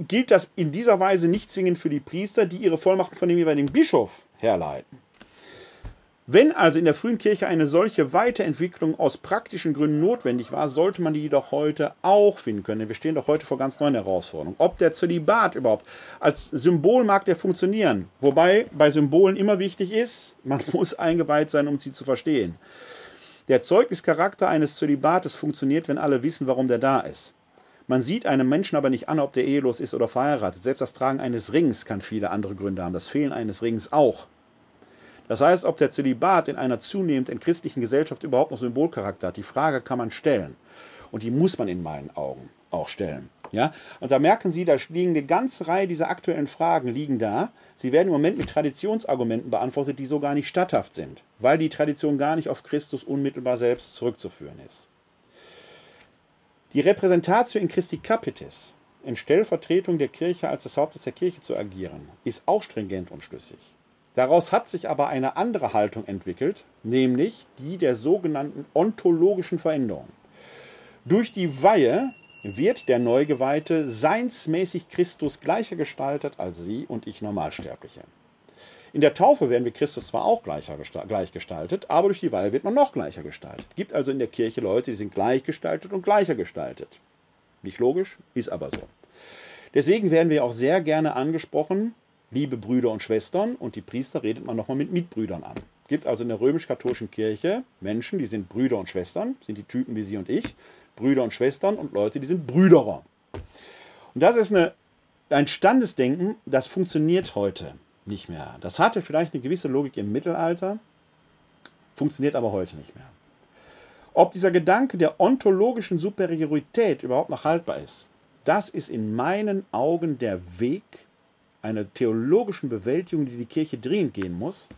gilt das in dieser Weise nicht zwingend für die Priester, die ihre Vollmachten von dem jeweiligen Bischof herleiten. Wenn also in der frühen Kirche eine solche Weiterentwicklung aus praktischen Gründen notwendig war, sollte man die doch heute auch finden können. Wir stehen doch heute vor ganz neuen Herausforderungen. Ob der Zölibat überhaupt als Symbol mag der funktionieren, wobei bei Symbolen immer wichtig ist, man [laughs] muss eingeweiht sein, um sie zu verstehen. Der Zeugnischarakter eines Zölibates funktioniert, wenn alle wissen, warum der da ist. Man sieht einem Menschen aber nicht an, ob der ehelos ist oder verheiratet. Selbst das Tragen eines Rings kann viele andere Gründe haben. Das Fehlen eines Rings auch. Das heißt, ob der Zölibat in einer zunehmend entchristlichen Gesellschaft überhaupt noch Symbolcharakter hat, die Frage kann man stellen. Und die muss man in meinen Augen auch stellen. Ja? Und da merken Sie, da liegen eine ganze Reihe dieser aktuellen Fragen liegen da. Sie werden im Moment mit Traditionsargumenten beantwortet, die so gar nicht statthaft sind, weil die Tradition gar nicht auf Christus unmittelbar selbst zurückzuführen ist. Die Repräsentatio in Christi Capitis, in Stellvertretung der Kirche als des Hauptes der Kirche zu agieren, ist auch stringent und schlüssig. Daraus hat sich aber eine andere Haltung entwickelt, nämlich die der sogenannten ontologischen Veränderung. Durch die Weihe wird der Neugeweihte seinsmäßig Christus gleicher gestaltet als Sie und ich Normalsterbliche. In der Taufe werden wir Christus zwar auch gleicher, gleich gestaltet, aber durch die Weihe wird man noch gleicher gestaltet. Es gibt also in der Kirche Leute, die sind gleich gestaltet und gleicher gestaltet. Nicht logisch, ist aber so. Deswegen werden wir auch sehr gerne angesprochen, liebe Brüder und Schwestern, und die Priester redet man nochmal mit Mitbrüdern an. Es gibt also in der römisch-katholischen Kirche Menschen, die sind Brüder und Schwestern, sind die Typen wie Sie und ich, Brüder und Schwestern und Leute, die sind Brüderer. Und das ist eine, ein Standesdenken, das funktioniert heute nicht mehr. Das hatte vielleicht eine gewisse Logik im Mittelalter, funktioniert aber heute nicht mehr. Ob dieser Gedanke der ontologischen Superiorität überhaupt noch haltbar ist, das ist in meinen Augen der Weg einer theologischen Bewältigung, die die Kirche dringend gehen muss,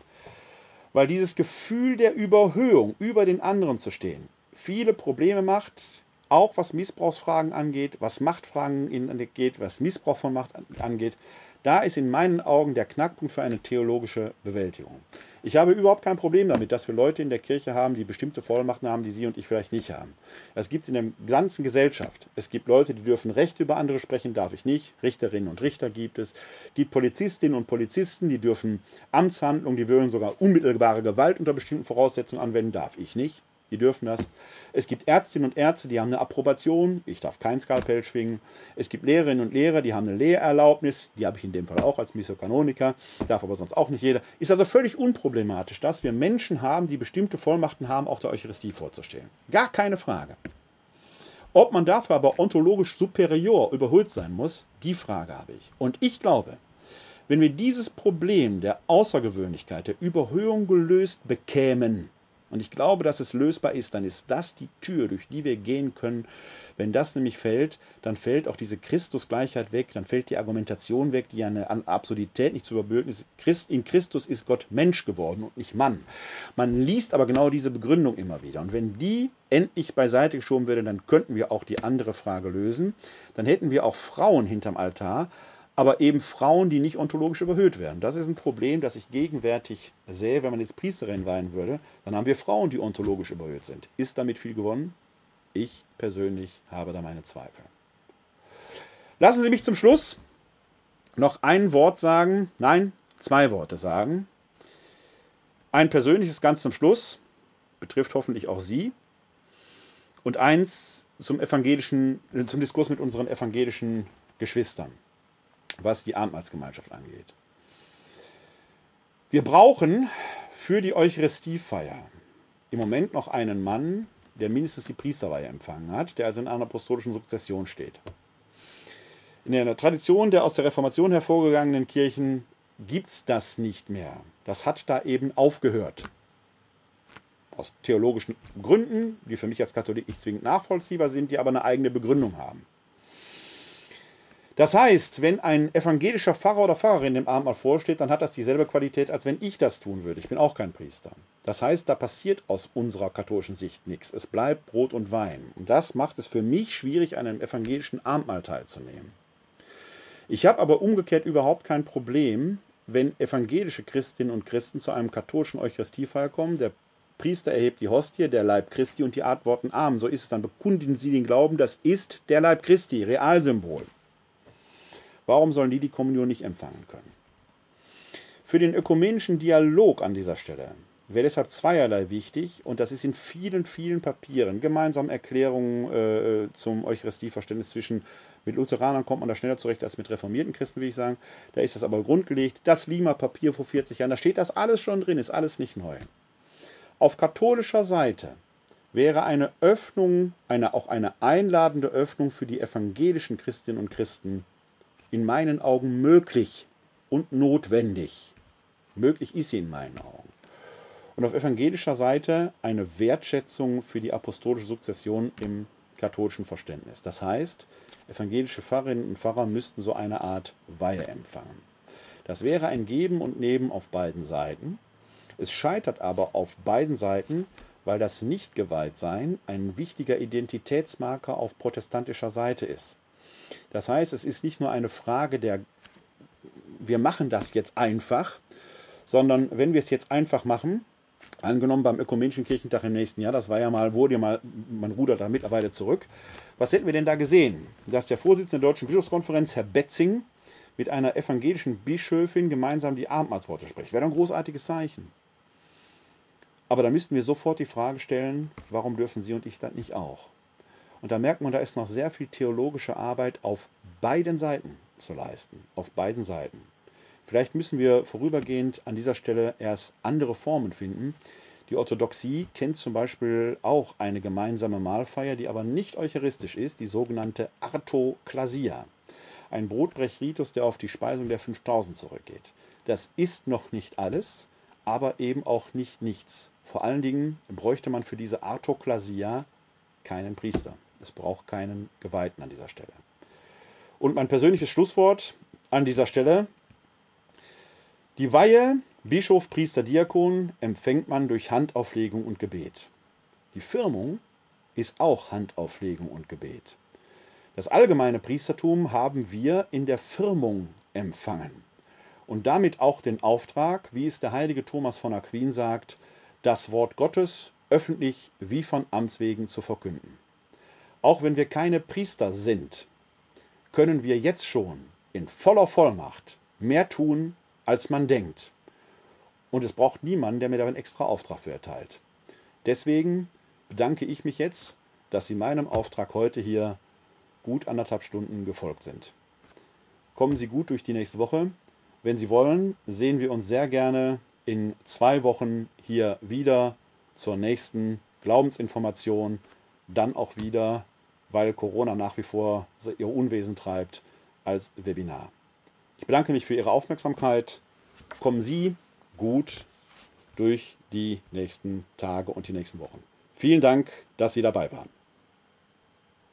weil dieses Gefühl der Überhöhung, über den anderen zu stehen, viele Probleme macht, auch was Missbrauchsfragen angeht, was Machtfragen angeht, was Missbrauch von Macht angeht. Da ist in meinen Augen der Knackpunkt für eine theologische Bewältigung. Ich habe überhaupt kein Problem damit, dass wir Leute in der Kirche haben, die bestimmte Vollmachten haben, die Sie und ich vielleicht nicht haben. Das gibt es in der ganzen Gesellschaft. Es gibt Leute, die dürfen Recht über andere sprechen, darf ich nicht. Richterinnen und Richter gibt es. Es gibt Polizistinnen und Polizisten, die dürfen Amtshandlungen, die würden sogar unmittelbare Gewalt unter bestimmten Voraussetzungen anwenden, darf ich nicht die dürfen das. Es gibt Ärztinnen und Ärzte, die haben eine Approbation, ich darf kein Skalpell schwingen. Es gibt Lehrerinnen und Lehrer, die haben eine Lehrerlaubnis, die habe ich in dem Fall auch als Missiokanoniker, darf aber sonst auch nicht jeder. Ist also völlig unproblematisch, dass wir Menschen haben, die bestimmte Vollmachten haben, auch der Eucharistie vorzustellen. Gar keine Frage. Ob man dafür aber ontologisch superior überholt sein muss, die Frage habe ich. Und ich glaube, wenn wir dieses Problem der Außergewöhnlichkeit, der Überhöhung gelöst bekämen, und ich glaube, dass es lösbar ist, dann ist das die Tür, durch die wir gehen können. Wenn das nämlich fällt, dann fällt auch diese Christusgleichheit weg, dann fällt die Argumentation weg, die ja eine Absurdität nicht zu überbürgen ist. in Christus ist Gott Mensch geworden und nicht Mann. Man liest aber genau diese Begründung immer wieder. Und wenn die endlich beiseite geschoben würde, dann könnten wir auch die andere Frage lösen. Dann hätten wir auch Frauen hinterm Altar aber eben Frauen, die nicht ontologisch überhöht werden. Das ist ein Problem, das ich gegenwärtig sehe. Wenn man jetzt Priesterin weihen würde, dann haben wir Frauen, die ontologisch überhöht sind. Ist damit viel gewonnen? Ich persönlich habe da meine Zweifel. Lassen Sie mich zum Schluss noch ein Wort sagen, nein, zwei Worte sagen. Ein persönliches ganz zum Schluss, betrifft hoffentlich auch Sie. Und eins zum evangelischen, zum Diskurs mit unseren evangelischen Geschwistern was die Abendmahlsgemeinschaft angeht. Wir brauchen für die Eucharistiefeier im Moment noch einen Mann, der mindestens die Priesterweihe empfangen hat, der also in einer apostolischen Sukzession steht. In der Tradition der aus der Reformation hervorgegangenen Kirchen gibt es das nicht mehr. Das hat da eben aufgehört. Aus theologischen Gründen, die für mich als Katholik nicht zwingend nachvollziehbar sind, die aber eine eigene Begründung haben. Das heißt, wenn ein evangelischer Pfarrer oder Pfarrerin dem Abendmahl vorsteht, dann hat das dieselbe Qualität, als wenn ich das tun würde. Ich bin auch kein Priester. Das heißt, da passiert aus unserer katholischen Sicht nichts. Es bleibt Brot und Wein. Und das macht es für mich schwierig, an einem evangelischen Abendmahl teilzunehmen. Ich habe aber umgekehrt überhaupt kein Problem, wenn evangelische Christinnen und Christen zu einem katholischen Eucharistiefeier kommen. Der Priester erhebt die Hostie, der Leib Christi und die antworten Amen. So ist es. Dann bekundigen sie den Glauben, das ist der Leib Christi, Realsymbol. Warum sollen die die Kommunion nicht empfangen können? Für den ökumenischen Dialog an dieser Stelle wäre deshalb zweierlei wichtig, und das ist in vielen, vielen Papieren, gemeinsamen Erklärungen äh, zum Eucharistieverständnis zwischen, mit Lutheranern kommt man da schneller zurecht als mit reformierten Christen, will ich sagen. Da ist das aber grundgelegt. Das Lima Papier vor 40 Jahren, da steht das alles schon drin, ist alles nicht neu. Auf katholischer Seite wäre eine Öffnung, eine, auch eine einladende Öffnung für die evangelischen Christinnen und Christen in meinen Augen möglich und notwendig. Möglich ist sie in meinen Augen. Und auf evangelischer Seite eine Wertschätzung für die apostolische Sukzession im katholischen Verständnis. Das heißt, evangelische Pfarrerinnen und Pfarrer müssten so eine Art Weihe empfangen. Das wäre ein Geben und Nehmen auf beiden Seiten. Es scheitert aber auf beiden Seiten, weil das Nicht-Geweihtsein ein wichtiger Identitätsmarker auf protestantischer Seite ist. Das heißt, es ist nicht nur eine Frage der, wir machen das jetzt einfach, sondern wenn wir es jetzt einfach machen, angenommen beim Ökumenischen Kirchentag im nächsten Jahr, das war ja mal, wurde ja mal, man rudert da mittlerweile zurück. Was hätten wir denn da gesehen? Dass der Vorsitzende der Deutschen Bischofskonferenz, Herr Betzing, mit einer evangelischen Bischöfin gemeinsam die Abendmahlsworte spricht. Wäre doch ein großartiges Zeichen. Aber da müssten wir sofort die Frage stellen, warum dürfen Sie und ich das nicht auch? Und da merkt man, da ist noch sehr viel theologische Arbeit auf beiden Seiten zu leisten. Auf beiden Seiten. Vielleicht müssen wir vorübergehend an dieser Stelle erst andere Formen finden. Die Orthodoxie kennt zum Beispiel auch eine gemeinsame Mahlfeier, die aber nicht eucharistisch ist, die sogenannte Artoklasia. Ein Brotbrechritus, der auf die Speisung der 5000 zurückgeht. Das ist noch nicht alles, aber eben auch nicht nichts. Vor allen Dingen bräuchte man für diese Artoklasia keinen Priester. Es braucht keinen Geweihten an dieser Stelle. Und mein persönliches Schlusswort an dieser Stelle. Die Weihe Bischof, Priester, Diakon empfängt man durch Handauflegung und Gebet. Die Firmung ist auch Handauflegung und Gebet. Das allgemeine Priestertum haben wir in der Firmung empfangen und damit auch den Auftrag, wie es der heilige Thomas von Aquin sagt, das Wort Gottes öffentlich wie von Amts wegen zu verkünden. Auch wenn wir keine Priester sind, können wir jetzt schon in voller Vollmacht mehr tun, als man denkt. Und es braucht niemanden, der mir da einen extra Auftrag für erteilt. Deswegen bedanke ich mich jetzt, dass Sie meinem Auftrag heute hier gut anderthalb Stunden gefolgt sind. Kommen Sie gut durch die nächste Woche. Wenn Sie wollen, sehen wir uns sehr gerne in zwei Wochen hier wieder zur nächsten Glaubensinformation. Dann auch wieder, weil Corona nach wie vor ihr Unwesen treibt, als Webinar. Ich bedanke mich für Ihre Aufmerksamkeit. Kommen Sie gut durch die nächsten Tage und die nächsten Wochen. Vielen Dank, dass Sie dabei waren.